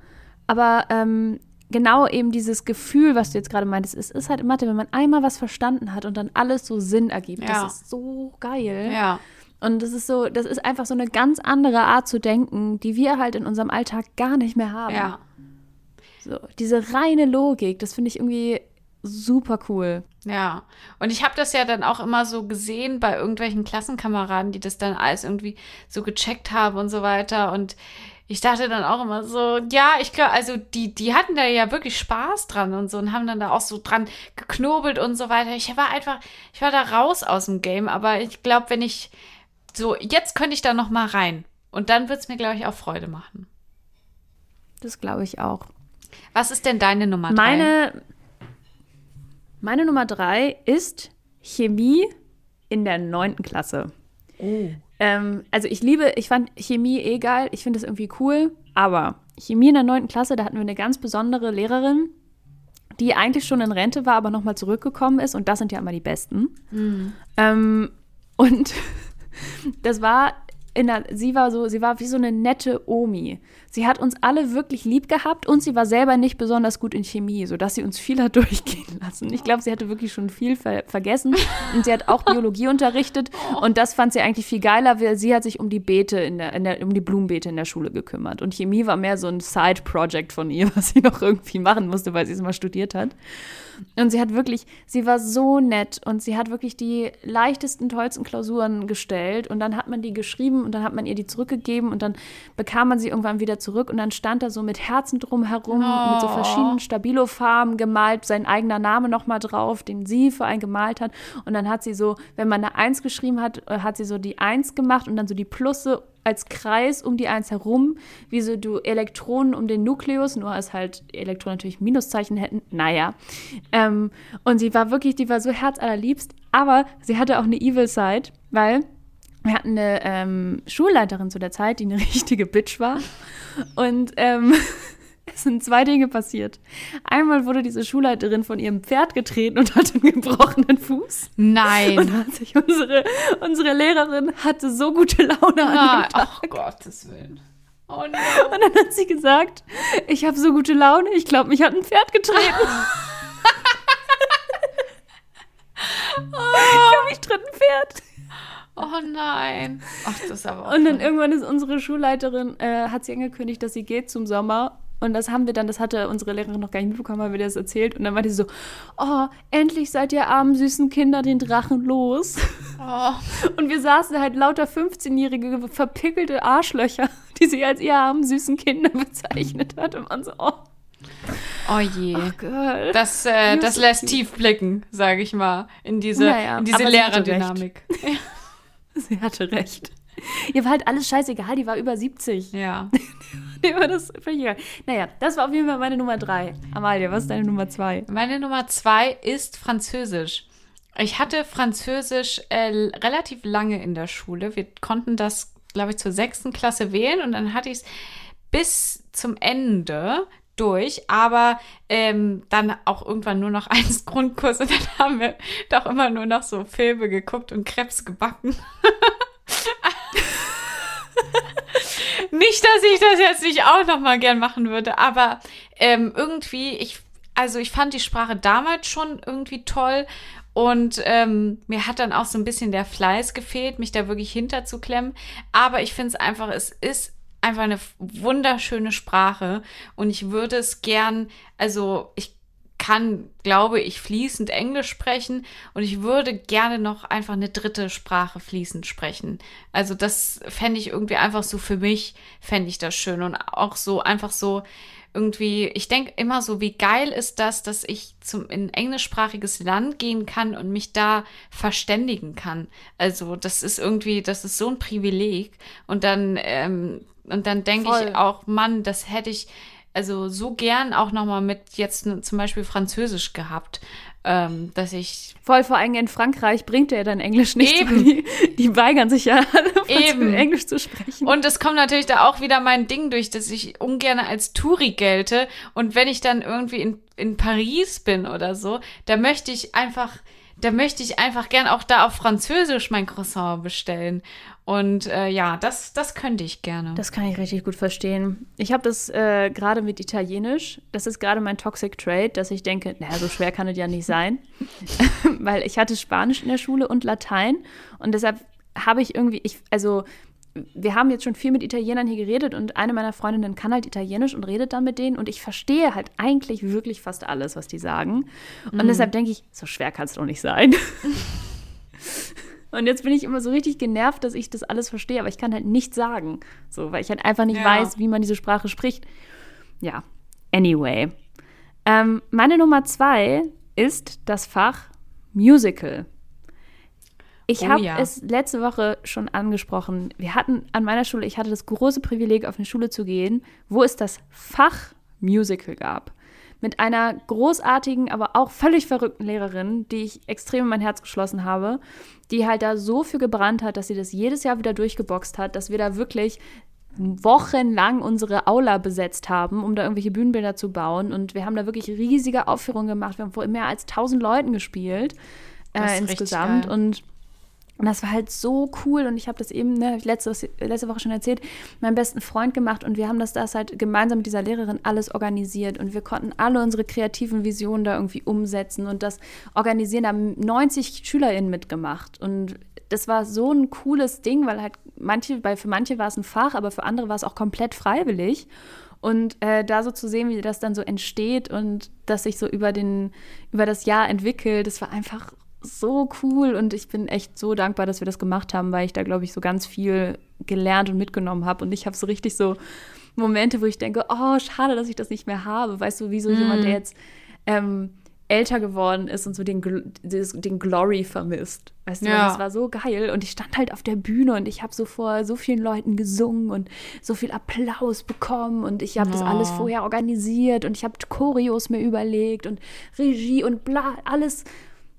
aber ähm, genau eben dieses Gefühl, was du jetzt gerade meintest, es ist halt Mathe, wenn man einmal was verstanden hat und dann alles so Sinn ergibt. Ja. Das ist so geil. ja, Und das ist so, das ist einfach so eine ganz andere Art zu denken, die wir halt in unserem Alltag gar nicht mehr haben. ja. So, diese reine Logik, das finde ich irgendwie super cool. Ja, und ich habe das ja dann auch immer so gesehen bei irgendwelchen Klassenkameraden, die das dann alles irgendwie so gecheckt haben und so weiter. Und ich dachte dann auch immer so, ja, ich glaube, also die, die hatten da ja wirklich Spaß dran und so und haben dann da auch so dran geknobelt und so weiter. Ich war einfach, ich war da raus aus dem Game, aber ich glaube, wenn ich so, jetzt könnte ich da noch mal rein. Und dann wird es mir, glaube ich, auch Freude machen. Das glaube ich auch. Was ist denn deine Nummer drei? Meine, meine Nummer drei ist Chemie in der neunten Klasse. Ähm, also ich liebe, ich fand Chemie eh geil, ich finde das irgendwie cool, aber Chemie in der neunten Klasse, da hatten wir eine ganz besondere Lehrerin, die eigentlich schon in Rente war, aber nochmal zurückgekommen ist. Und das sind ja immer die Besten. Ähm, und das war in der, sie war so, sie war wie so eine nette Omi. Sie hat uns alle wirklich lieb gehabt und sie war selber nicht besonders gut in Chemie, sodass sie uns viel hat durchgehen lassen. Ich glaube, sie hatte wirklich schon viel ver vergessen und sie hat auch Biologie unterrichtet und das fand sie eigentlich viel geiler, weil sie hat sich um die Beete in der, in der, um die Blumenbeete in der Schule gekümmert und Chemie war mehr so ein Side-Project von ihr, was sie noch irgendwie machen musste, weil sie es mal studiert hat. Und sie hat wirklich, sie war so nett und sie hat wirklich die leichtesten, tollsten Klausuren gestellt. Und dann hat man die geschrieben und dann hat man ihr die zurückgegeben und dann bekam man sie irgendwann wieder zurück. Und dann stand da so mit Herzen drumherum, mit so verschiedenen Stabilo-Farben gemalt, sein eigener Name nochmal drauf, den sie für einen gemalt hat. Und dann hat sie so, wenn man eine Eins geschrieben hat, äh, hat sie so die Eins gemacht und dann so die Plusse als Kreis um die Eins herum, wie so du Elektronen um den Nukleus, nur als halt Elektronen natürlich Minuszeichen hätten. Naja. Ähm, und sie war wirklich, die war so herzallerliebst, aber sie hatte auch eine Evil Side, weil wir hatten eine ähm, Schulleiterin zu der Zeit, die eine richtige Bitch war. Und ähm, es sind zwei Dinge passiert. Einmal wurde diese Schulleiterin von ihrem Pferd getreten und hatte einen gebrochenen Fuß. Nein. Und hat sich unsere, unsere Lehrerin hatte so gute Laune an Nein. dem Tag. Oh Gottes Willen. Oh no. Und dann hat sie gesagt, ich habe so gute Laune, ich glaube, mich hat ein Pferd getreten. ich glaube, mich tritt ein Pferd. Oh nein. Ach, das ist aber auch Und dann irgendwann ist unsere Schulleiterin, äh, hat sie angekündigt, dass sie geht zum Sommer. Und das haben wir dann, das hatte unsere Lehrerin noch gar nicht mitbekommen, haben wir das erzählt. Und dann war die so, oh, endlich seid ihr armen, süßen Kinder den Drachen los. Oh. Und wir saßen halt lauter 15-jährige, verpickelte Arschlöcher, die sie als ihr armen, süßen Kinder bezeichnet hat. Und man so, oh, Oh je. Girl. Das, äh, das so lässt cute. tief blicken, sage ich mal, in diese, Naja, in diese aber sie hatte Lehrerdynamik. Sie hatte recht. Ihr war halt alles scheißegal, die war über 70. Ja. Mir war das völlig egal. Naja, das war auf jeden Fall meine Nummer drei. Amalia, was ist deine Nummer zwei? Meine Nummer zwei ist Französisch. Ich hatte Französisch äh, relativ lange in der Schule. Wir konnten das, glaube ich, zur sechsten Klasse wählen und dann hatte ich es bis zum Ende durch, aber ähm, dann auch irgendwann nur noch eins Grundkurs und dann haben wir doch immer nur noch so Filme geguckt und Krebs gebacken. nicht, dass ich das jetzt nicht auch noch mal gern machen würde, aber ähm, irgendwie, ich, also ich fand die Sprache damals schon irgendwie toll und ähm, mir hat dann auch so ein bisschen der Fleiß gefehlt, mich da wirklich hinterzuklemmen. Aber ich finde es einfach, es ist einfach eine wunderschöne Sprache und ich würde es gern, also ich kann, glaube ich, fließend Englisch sprechen und ich würde gerne noch einfach eine dritte Sprache fließend sprechen. Also das fände ich irgendwie einfach so für mich, fände ich das schön und auch so einfach so irgendwie, ich denke immer so, wie geil ist das, dass ich zum in englischsprachiges Land gehen kann und mich da verständigen kann. Also das ist irgendwie, das ist so ein Privileg. Und dann, ähm, und dann denke ich auch, Mann, das hätte ich also so gern auch noch mal mit jetzt zum Beispiel Französisch gehabt, ähm, dass ich voll vor allem in Frankreich bringt er dann Englisch nicht. Eben. Die, die, weigern sich ja alle, Eben. Englisch zu sprechen. Und es kommt natürlich da auch wieder mein Ding durch, dass ich ungern als Touri gelte und wenn ich dann irgendwie in, in Paris bin oder so, da möchte ich einfach da möchte ich einfach gern auch da auf Französisch mein Croissant bestellen. Und äh, ja, das, das könnte ich gerne. Das kann ich richtig gut verstehen. Ich habe das äh, gerade mit Italienisch. Das ist gerade mein Toxic Trade, dass ich denke, naja, so schwer kann es ja nicht sein. Weil ich hatte Spanisch in der Schule und Latein. Und deshalb habe ich irgendwie, ich, also wir haben jetzt schon viel mit Italienern hier geredet und eine meiner Freundinnen kann halt Italienisch und redet dann mit denen und ich verstehe halt eigentlich wirklich fast alles, was die sagen. Und mm. deshalb denke ich, so schwer kann es doch nicht sein. Und jetzt bin ich immer so richtig genervt, dass ich das alles verstehe, aber ich kann halt nichts sagen. So, weil ich halt einfach nicht ja. weiß, wie man diese Sprache spricht. Ja, anyway. Ähm, meine Nummer zwei ist das Fach Musical. Ich oh, habe ja. es letzte Woche schon angesprochen. Wir hatten an meiner Schule, ich hatte das große Privileg, auf eine Schule zu gehen, wo es das Fach Musical gab mit einer großartigen, aber auch völlig verrückten Lehrerin, die ich extrem in mein Herz geschlossen habe, die halt da so für gebrannt hat, dass sie das jedes Jahr wieder durchgeboxt hat, dass wir da wirklich wochenlang unsere Aula besetzt haben, um da irgendwelche Bühnenbilder zu bauen. Und wir haben da wirklich riesige Aufführungen gemacht. Wir haben vor mehr als 1000 Leuten gespielt äh, insgesamt. Und und das war halt so cool. Und ich habe das eben, ne, letzte, letzte Woche schon erzählt, meinem besten Freund gemacht. Und wir haben das, das halt gemeinsam mit dieser Lehrerin alles organisiert. Und wir konnten alle unsere kreativen Visionen da irgendwie umsetzen und das organisieren, da haben 90 SchülerInnen mitgemacht. Und das war so ein cooles Ding, weil halt manche, weil für manche war es ein Fach, aber für andere war es auch komplett freiwillig. Und äh, da so zu sehen, wie das dann so entsteht und das sich so über, den, über das Jahr entwickelt, das war einfach so cool und ich bin echt so dankbar, dass wir das gemacht haben, weil ich da, glaube ich, so ganz viel gelernt und mitgenommen habe. Und ich habe so richtig so Momente, wo ich denke, oh, schade, dass ich das nicht mehr habe. Weißt du, wie so mm. jemand, der jetzt ähm, älter geworden ist und so den, den Glory vermisst. Weißt du, ja. das war so geil. Und ich stand halt auf der Bühne und ich habe so vor so vielen Leuten gesungen und so viel Applaus bekommen und ich habe oh. das alles vorher organisiert und ich habe Choreos mir überlegt und Regie und bla, alles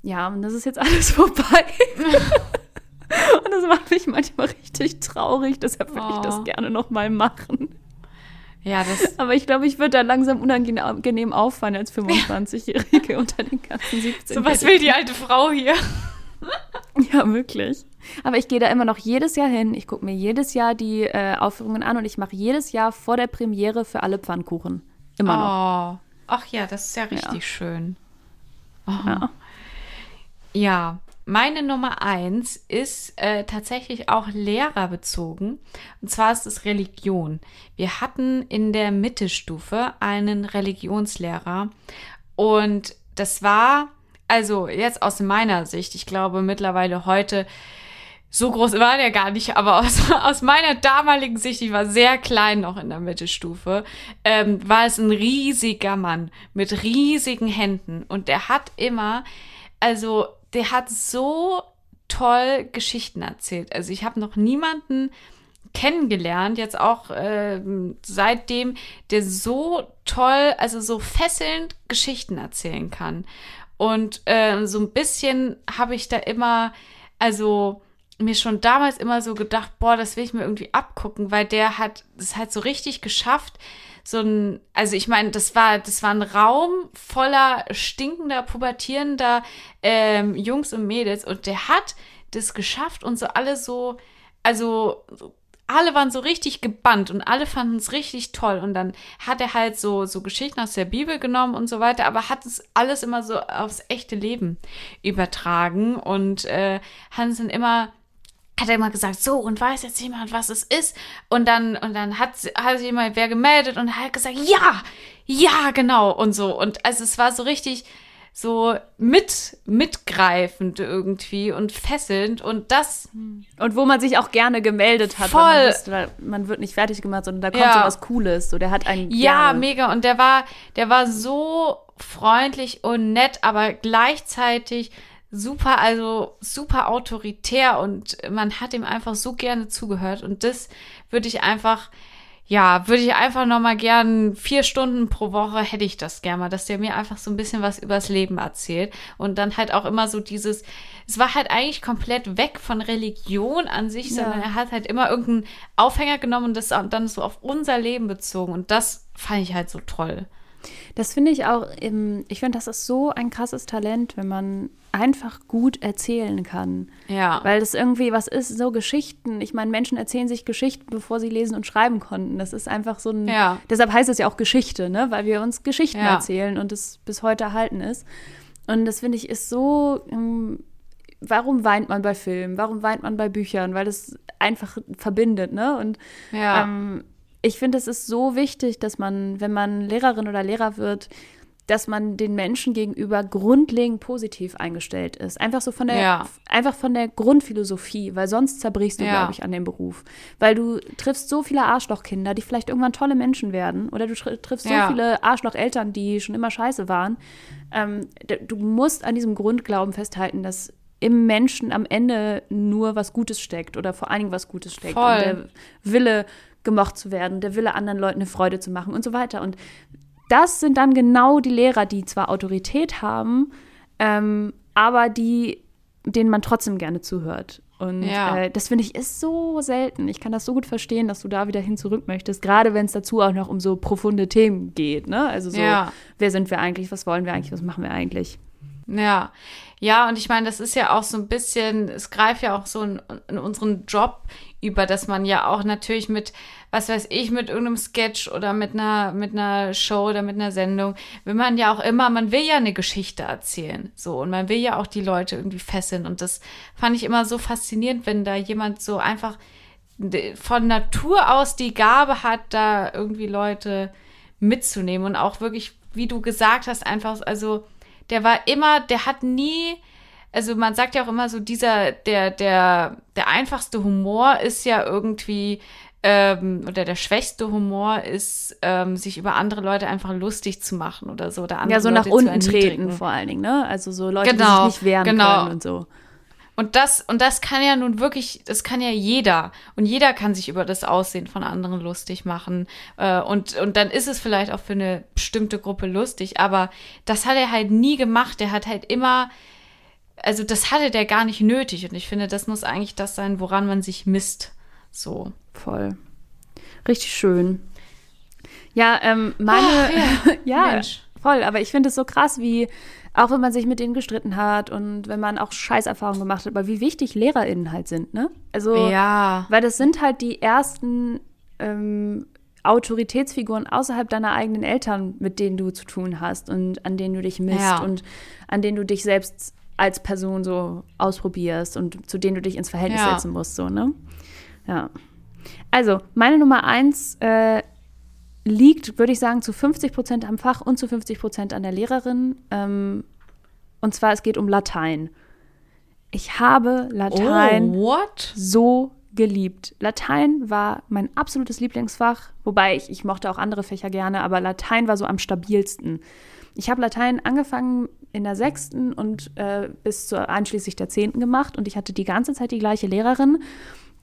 ja, und das ist jetzt alles vorbei. und das macht mich manchmal richtig traurig, deshalb würde oh. ich das oh. gerne noch mal machen. Ja, das Aber ich glaube, ich würde da langsam unangenehm auffallen als 25-Jährige ja. unter den ganzen 17. So was will die alte Frau hier? ja, wirklich. Aber ich gehe da immer noch jedes Jahr hin. Ich gucke mir jedes Jahr die äh, Aufführungen an und ich mache jedes Jahr vor der Premiere für alle Pfannkuchen. Immer noch. Oh. Ach ja, das ist ja richtig ja. schön. Oh. Ja. Ja, meine Nummer eins ist äh, tatsächlich auch lehrerbezogen. Und zwar ist es Religion. Wir hatten in der Mittelstufe einen Religionslehrer. Und das war, also jetzt aus meiner Sicht, ich glaube mittlerweile heute, so groß war der gar nicht, aber aus, aus meiner damaligen Sicht, ich war sehr klein noch in der Mittelstufe, ähm, war es ein riesiger Mann mit riesigen Händen. Und der hat immer, also der hat so toll Geschichten erzählt. Also ich habe noch niemanden kennengelernt, jetzt auch äh, seitdem, der so toll, also so fesselnd Geschichten erzählen kann. Und äh, so ein bisschen habe ich da immer, also mir schon damals immer so gedacht, boah, das will ich mir irgendwie abgucken, weil der hat es halt so richtig geschafft, so ein, also ich meine, das war, das war ein Raum voller stinkender, pubertierender ähm, Jungs und Mädels und der hat das geschafft und so alle so, also alle waren so richtig gebannt und alle fanden es richtig toll. Und dann hat er halt so, so Geschichten aus der Bibel genommen und so weiter, aber hat es alles immer so aufs echte Leben übertragen und äh, hat es dann immer hat er immer gesagt, so, und weiß jetzt jemand, was es ist? Und dann, und dann hat, hat sich jemand wer gemeldet und hat gesagt, ja, ja, genau, und so. Und also es war so richtig so mit, mitgreifend irgendwie und fesselnd und das. Und wo man sich auch gerne gemeldet hat. Voll. Man, wusste, man, wird nicht fertig gemacht, sondern da kommt Ja. so was Cooles. So, der hat einen Ja, gerne. mega. Und der war, der war so freundlich und nett, aber gleichzeitig super, also super autoritär und man hat ihm einfach so gerne zugehört. Und das würde ich einfach, ja, würde ich einfach nochmal gern vier Stunden pro Woche hätte ich das gerne mal, dass der mir einfach so ein bisschen was übers Leben erzählt. Und dann halt auch immer so dieses, es war halt eigentlich komplett weg von Religion an sich, Ja. sondern er hat halt immer irgendeinen Aufhänger genommen und das dann so auf unser Leben bezogen. Und das fand ich halt so toll. Das finde ich auch, im, ich finde, das ist so ein krasses Talent, wenn man einfach gut erzählen kann. Ja. Weil das irgendwie was ist, so Geschichten. Ich meine, Menschen erzählen sich Geschichten, bevor sie lesen und schreiben konnten. Das ist einfach so ein. Ja. Deshalb heißt es ja auch Geschichte, ne? Weil wir uns Geschichten Ja. erzählen und es bis heute erhalten ist. Und das finde ich ist so. ähm, Warum weint man bei Filmen? Warum weint man bei Büchern? Weil das einfach verbindet, ne? Und Ja. ähm, ich finde, es ist so wichtig, dass man, wenn man Lehrerin oder Lehrer wird, dass man den Menschen gegenüber grundlegend positiv eingestellt ist. Einfach so von der, Ja. einfach von der Grundphilosophie, weil sonst zerbrichst du, Ja. glaube ich, an dem Beruf. Weil du triffst so viele Arschlochkinder, die vielleicht irgendwann tolle Menschen werden, oder du tr triffst so Ja. viele Arschlocheltern, die schon immer scheiße waren. Ähm, du musst an diesem Grundglauben festhalten, dass im Menschen am Ende nur was Gutes steckt oder vor allen Dingen was Gutes steckt. Voll. Und der Wille, gemocht zu werden, der Wille, anderen Leuten eine Freude zu machen und so weiter. Und das sind dann genau die Lehrer, die zwar Autorität haben, ähm, aber die, denen man trotzdem gerne zuhört. Und Ja. äh, das finde ich ist so selten. Ich kann das so gut verstehen, dass du da wieder hin zurück möchtest, gerade wenn es dazu auch noch um so profunde Themen geht. Ne? Also so, Ja. wer sind wir eigentlich, was wollen wir eigentlich, was machen wir eigentlich? Ja, ja, und ich meine, das ist ja auch so ein bisschen, es greift ja auch so in, in unseren Job über, dass man ja auch natürlich mit, was weiß ich, mit irgendeinem Sketch oder mit einer, mit einer Show oder mit einer Sendung, will man ja auch immer, man will ja eine Geschichte erzählen, so, und man will ja auch die Leute irgendwie fesseln. Und das fand ich immer so faszinierend, wenn da jemand so einfach von Natur aus die Gabe hat, da irgendwie Leute mitzunehmen und auch wirklich, wie du gesagt hast, einfach, also der war immer, der hat nie, also man sagt ja auch immer so, dieser, der, der, der einfachste Humor ist ja irgendwie, ähm, oder der schwächste Humor ist, ähm, sich über andere Leute einfach lustig zu machen oder so. Oder andere Ja, so nach Leute zu unten treten vor allen Dingen, ne? Also so Leute, Genau, die sich nicht wehren genau. können und so. Und das, und das kann ja nun wirklich, das kann ja jeder. Und jeder kann sich über das Aussehen von anderen lustig machen. Äh, Und, und dann ist es vielleicht auch für eine bestimmte Gruppe lustig. Aber das hat er halt nie gemacht. Er hat halt immer, also das hatte der gar nicht nötig. Und ich finde, das muss eigentlich das sein, woran man sich misst. So. Voll. Richtig schön. Ja, ähm, meine, Ach, ja, Mensch. voll. Aber ich finde es so krass, wie, auch wenn man sich mit denen gestritten hat und wenn man auch Scheißerfahrungen gemacht hat, aber wie wichtig LehrerInnen halt sind, ne? Also, Ja. weil das sind halt die ersten ähm, Autoritätsfiguren außerhalb deiner eigenen Eltern, mit denen du zu tun hast und an denen du dich misst Ja. und an denen du dich selbst als Person so ausprobierst und zu denen du dich ins Verhältnis Ja. setzen musst, so, ne? Ja. Also, meine Nummer eins äh, liegt, würde ich sagen, zu 50 Prozent am Fach und zu 50 Prozent an der Lehrerin. Ähm, und zwar, es geht um Latein. Ich habe Latein Oh, so geliebt. Latein war mein absolutes Lieblingsfach, wobei ich, ich mochte auch andere Fächer gerne, aber Latein war so am stabilsten. Ich habe Latein angefangen in der sechsten und äh, bis zur einschließlich der zehnten gemacht und ich hatte die ganze Zeit die gleiche Lehrerin,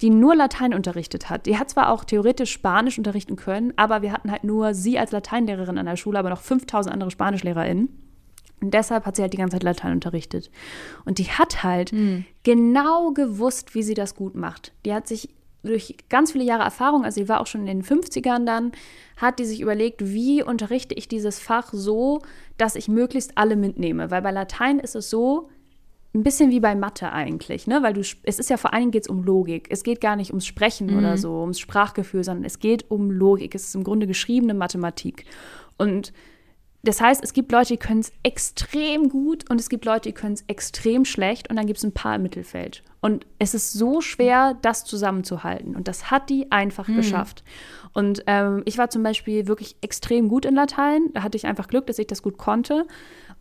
die nur Latein unterrichtet hat. Die hat zwar auch theoretisch Spanisch unterrichten können, aber wir hatten halt nur sie als Lateinlehrerin an der Schule, aber noch 5000 andere SpanischlehrerInnen. Und deshalb hat sie halt die ganze Zeit Latein unterrichtet. Und die hat halt Hm. genau gewusst, wie sie das gut macht. Die hat sich durch ganz viele Jahre Erfahrung, also sie war auch schon in den 50ern dann, hat die sich überlegt, wie unterrichte ich dieses Fach so, dass ich möglichst alle mitnehme. Weil bei Latein ist es so, ein bisschen wie bei Mathe eigentlich, ne? Weil du, es ist ja vor allen Dingen geht es um Logik. Es geht gar nicht ums Sprechen oder so, ums Sprachgefühl, sondern es geht um Logik. Es ist im Grunde geschriebene Mathematik. Und das heißt, es gibt Leute, die können es extrem gut und es gibt Leute, die können es extrem schlecht und dann gibt es ein paar im Mittelfeld. Und es ist so schwer, das zusammenzuhalten. Und das hat die einfach geschafft. Und ähm, ich war zum Beispiel wirklich extrem gut in Latein. Da hatte ich einfach Glück, dass ich das gut konnte.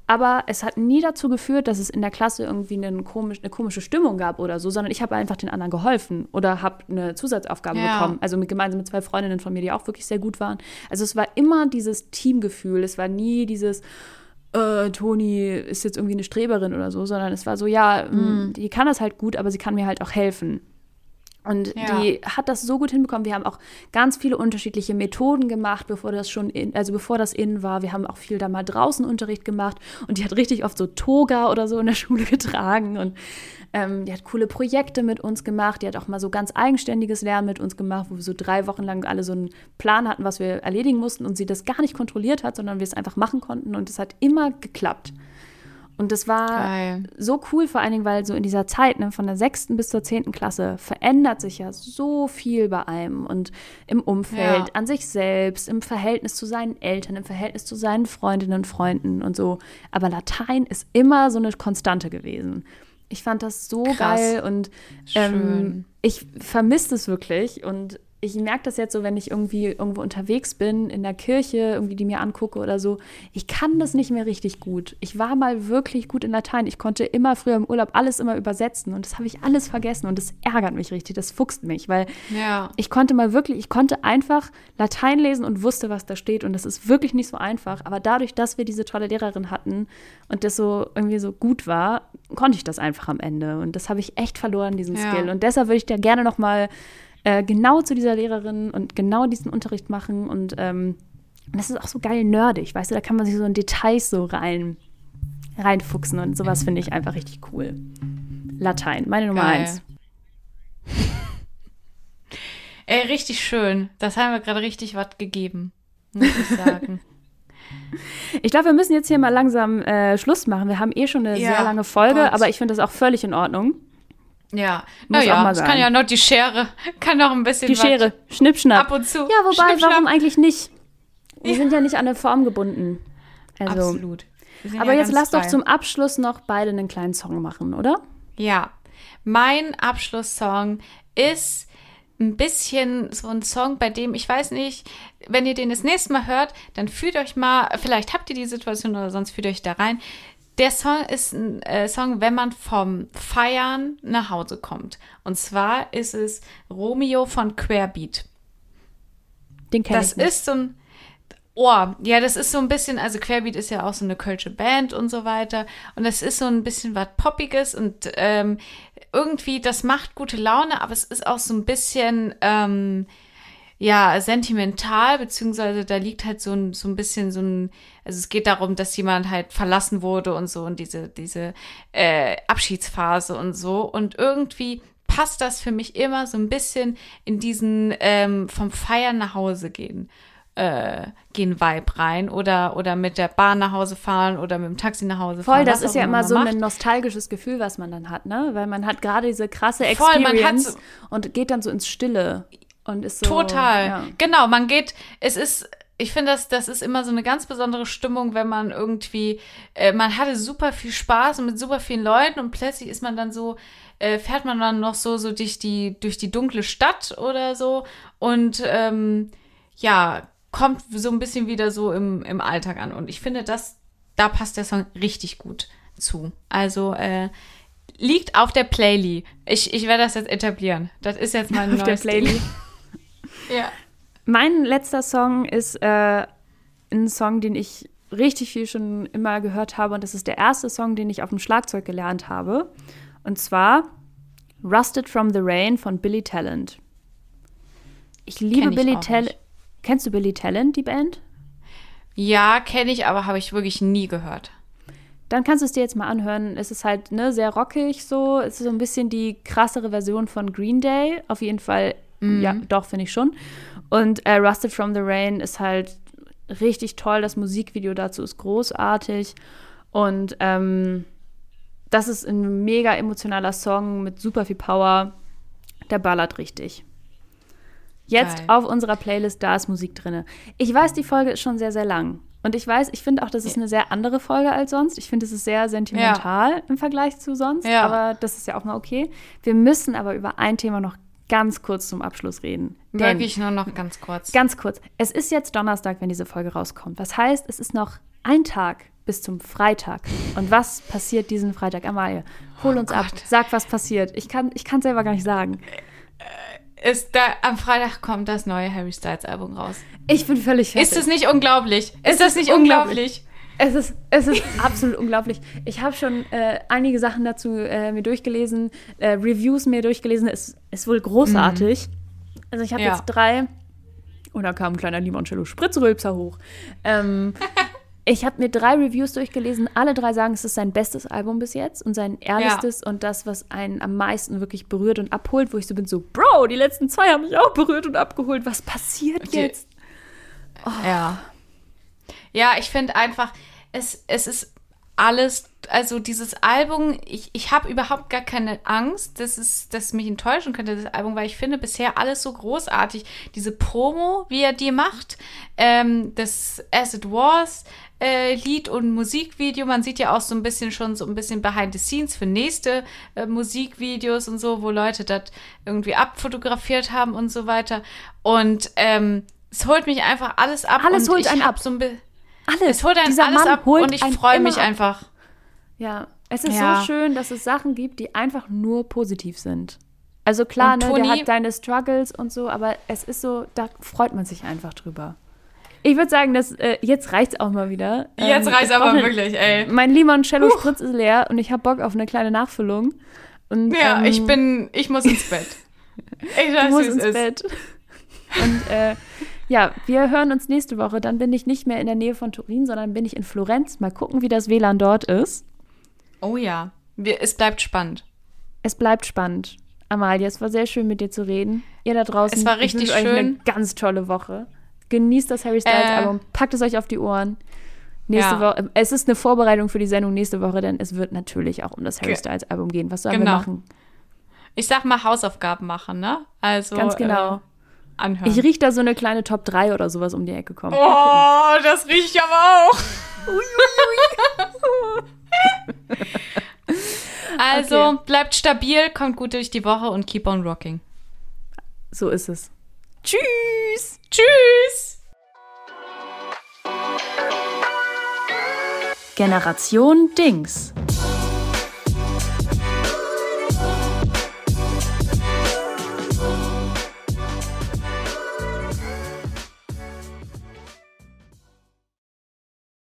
Aber es hat nie dazu geführt, dass es in der Klasse irgendwie einen komisch, eine komische Stimmung gab oder so, sondern ich habe einfach den anderen geholfen oder habe eine Zusatzaufgabe Ja. bekommen. Also mit, gemeinsam mit zwei Freundinnen von mir, die auch wirklich sehr gut waren. Also es war immer dieses Teamgefühl. Es war nie dieses, äh, Toni ist jetzt irgendwie eine Streberin oder so, sondern es war so, ja, Mhm. mh, die kann das halt gut, aber sie kann mir halt auch helfen. Und Ja. die hat das so gut hinbekommen. Wir haben auch ganz viele unterschiedliche Methoden gemacht, bevor das schon in, also bevor das in war. Wir haben auch viel da mal draußen Unterricht gemacht und die hat richtig oft so Toga oder so in der Schule getragen und ähm, die hat coole Projekte mit uns gemacht. Die hat auch mal so ganz eigenständiges Lernen mit uns gemacht, wo wir so drei Wochen lang alle so einen Plan hatten, was wir erledigen mussten und sie das gar nicht kontrolliert hat, sondern wir es einfach machen konnten und es hat immer geklappt. Und das war Geil. so cool, vor allen Dingen, weil so in dieser Zeit, ne, von der sechsten bis zur zehnten Klasse, verändert sich ja so viel bei einem und im Umfeld, Ja. an sich selbst, im Verhältnis zu seinen Eltern, im Verhältnis zu seinen Freundinnen und Freunden und so. Aber Latein ist immer so eine Konstante gewesen. Ich fand das so Krass. geil und ähm, Schön. ich vermisse es wirklich und ich merke das jetzt so, wenn ich irgendwie irgendwo unterwegs bin, in der Kirche, irgendwie die mir angucke oder so. Ich kann das nicht mehr richtig gut. Ich war mal wirklich gut in Latein. Ich konnte immer früher im Urlaub alles immer übersetzen und das habe ich alles vergessen und das ärgert mich richtig. Das fuchst mich, weil Ja. ich konnte mal wirklich, ich konnte einfach Latein lesen und wusste, was da steht. Und das ist wirklich nicht so einfach. Aber dadurch, dass wir diese tolle Lehrerin hatten und das so irgendwie so gut war, konnte ich das einfach am Ende. Und das habe ich echt verloren, diesen Ja. Skill. Und deshalb würde ich da gerne noch mal äh, genau zu dieser Lehrerin und genau diesen Unterricht machen. Und ähm, das ist auch so geil nerdig, weißt du, da kann man sich so in Details so rein reinfuchsen und sowas finde ich einfach richtig cool. Latein, meine Nummer Geil. eins. Ey, richtig schön. Das haben wir gerade richtig was gegeben, muss ich sagen. Ich glaube, wir müssen jetzt hier mal langsam äh, Schluss machen. Wir haben eh schon eine Ja, sehr lange Folge, Gott. aber ich finde das auch völlig in Ordnung. Ja, Muss auch naja, es kann ja noch die Schere, kann noch ein bisschen Die Schere, Schnippschnapp. ab und zu. Ja, wobei, warum eigentlich nicht? Wir sind ja nicht an eine Form gebunden. Also, Absolut. Aber ja jetzt lass doch frei. zum Abschluss noch beide einen kleinen Song machen, oder? Ja, mein Abschlusssong ist ein bisschen so ein Song, bei dem ich weiß nicht, wenn ihr den das nächste Mal hört, dann fühlt euch mal, vielleicht habt ihr die Situation oder sonst fühlt euch da rein. Der Song ist ein äh, Song, wenn man vom Feiern nach Hause kommt. Und zwar ist es Romeo von Querbeat. Den kenn Das ich nicht. ist so ein. Oh, ja, das ist so ein bisschen, also Querbeat ist ja auch so eine kölsche Band und so weiter. Und das ist so ein bisschen was Poppiges und ähm, irgendwie, das macht gute Laune, aber es ist auch so ein bisschen, ähm, ja, sentimental, beziehungsweise da liegt halt so ein, so ein bisschen so ein, also es geht darum, dass jemand halt verlassen wurde und so und diese, diese äh, Abschiedsphase und so. Und irgendwie passt das für mich immer so ein bisschen in diesen ähm, vom Feiern nach Hause gehen. Äh, gehen Vibe rein oder, oder mit der Bahn nach Hause fahren oder mit dem Taxi nach Hause fahren. Voll, das ist ja immer so macht. ein nostalgisches Gefühl, was man dann hat, ne? Weil man hat gerade diese krasse Voll, Experience so- und geht dann so ins Stille und ist so. Total. Ja. Genau, man geht, es ist, ich finde, das, das ist immer so eine ganz besondere Stimmung, wenn man irgendwie, äh, man hatte super viel Spaß und mit super vielen Leuten und plötzlich ist man dann so, äh, fährt man dann noch so, so durch die, durch die dunkle Stadt oder so und ähm, ja, kommt so ein bisschen wieder so im, im Alltag an. Und ich finde, das, da passt der Song richtig gut zu. Also, äh, liegt auf der Playlist. Ich, ich werde das jetzt etablieren. Das ist jetzt mein Auf der. Playlist. Ja. Mein letzter Song ist äh, ein Song, den ich richtig viel schon immer gehört habe. Und das ist der erste Song, den ich auf dem Schlagzeug gelernt habe. Und zwar Rusted from the Rain von Billy Talent. Ich liebe ich Billy Talent. Kennst du Billy Talent, die Band? Ja, kenne ich, aber habe ich wirklich nie gehört. Dann kannst du es dir jetzt mal anhören. Es ist halt ne, sehr rockig so. Es ist so ein bisschen die krassere Version von Green Day. Auf jeden Fall, ja, doch, finde ich schon. Und äh, Rusted from the Rain ist halt richtig toll. Das Musikvideo dazu ist großartig. Und ähm, das ist ein mega emotionaler Song mit super viel Power. Der ballert richtig. Jetzt Geil. auf unserer Playlist, da ist Musik drin. Ich weiß, die Folge ist schon sehr, sehr lang. Und ich weiß, ich finde auch, das ist eine sehr andere Folge als sonst. Ich finde, es ist sehr sentimental im Vergleich zu sonst. Ja. Aber das ist ja auch mal okay. Wir müssen aber über ein Thema noch ganz kurz zum Abschluss reden. Denn- Wirklich nur noch ganz kurz. Ganz kurz. Es ist jetzt Donnerstag, wenn diese Folge rauskommt. Das heißt, es ist noch ein Tag bis zum Freitag. Und was passiert diesen Freitag? Amalie, hol uns ab. Gott. Sag, was passiert. Ich kann ich kann selber gar nicht sagen. ist da, am Freitag kommt das neue Harry Styles Album raus. Ich bin völlig fertig. Ist das nicht unglaublich? Es Ist das ist nicht unglaublich. unglaublich? Es ist, es ist absolut unglaublich. Ich habe schon äh, einige Sachen dazu äh, mir durchgelesen, äh, Reviews mir durchgelesen. Es ist wohl großartig. Also ich habe Ja. jetzt drei. Und da kam ein kleiner Limoncello Spritzrülpser hoch. Ähm, ich habe mir drei Reviews durchgelesen. Alle drei sagen, es ist sein bestes Album bis jetzt und sein ehrlichstes und das, was einen am meisten wirklich berührt und abholt, wo ich so bin, so, Bro, die letzten zwei haben mich auch berührt und abgeholt. Was passiert Die- jetzt? Ja. Ja, ich finde einfach, es, es ist alles, also dieses Album, ich, ich habe überhaupt gar keine Angst, dass, es, dass mich enttäuschen könnte, das Album, weil ich finde bisher alles so großartig. Diese Promo, wie er die macht, ähm, das As It Was, äh, Lied und Musikvideo. Man sieht ja auch so ein bisschen schon so ein bisschen behind the scenes für nächste äh, Musikvideos und so, wo Leute das irgendwie abfotografiert haben und so weiter. Und ähm, es holt mich einfach alles ab. Alles und holt einen ab. So ein Alles. es holt einen Dieser alles Mann ab und ich freue mich ab. einfach. Ja, es ist Ja. so schön, dass es Sachen gibt, die einfach nur positiv sind. Also klar, ne, Toni- der hat deine Struggles und so, aber es ist so, da freut man sich einfach drüber. Ich würde sagen, dass äh, jetzt reicht's auch mal wieder. Jetzt Ähm, reicht's ich brauch aber ne- wirklich, ey. Mein Limoncello Spritz ist leer und ich habe Bock auf eine kleine Nachfüllung. Und, Ja, ähm, ich bin, ich muss ins Bett. Ich Du weiß, musst wie es ins ist. Bett. Und äh, ja, wir hören uns nächste Woche. Dann bin ich nicht mehr in der Nähe von Turin, sondern bin ich in Florenz. Mal gucken, wie das WLAN dort ist. Oh ja, Wir, es bleibt spannend. Es bleibt spannend. Amalia, es war sehr schön, mit dir zu reden. Ihr da draußen, Es war ich richtig euch eine schön. ganz tolle Woche. Genießt das Harry Styles Äh. Album, packt es euch auf die Ohren. Nächste Ja. Woche, es ist eine Vorbereitung für die Sendung nächste Woche, denn es wird natürlich auch um das Harry Styles Album gehen. Was sollen wir Genau. machen? Ich sag mal Hausaufgaben machen, ne? Also Ganz genau. Äh, anhören. Ich rieche da so eine kleine Top 3 oder sowas um die Ecke kommen. oh, das riecht aber auch. also Okay. bleibt stabil, kommt gut durch die Woche und keep on rocking. So ist es. Tschüss! Tschüss. Generation Dings.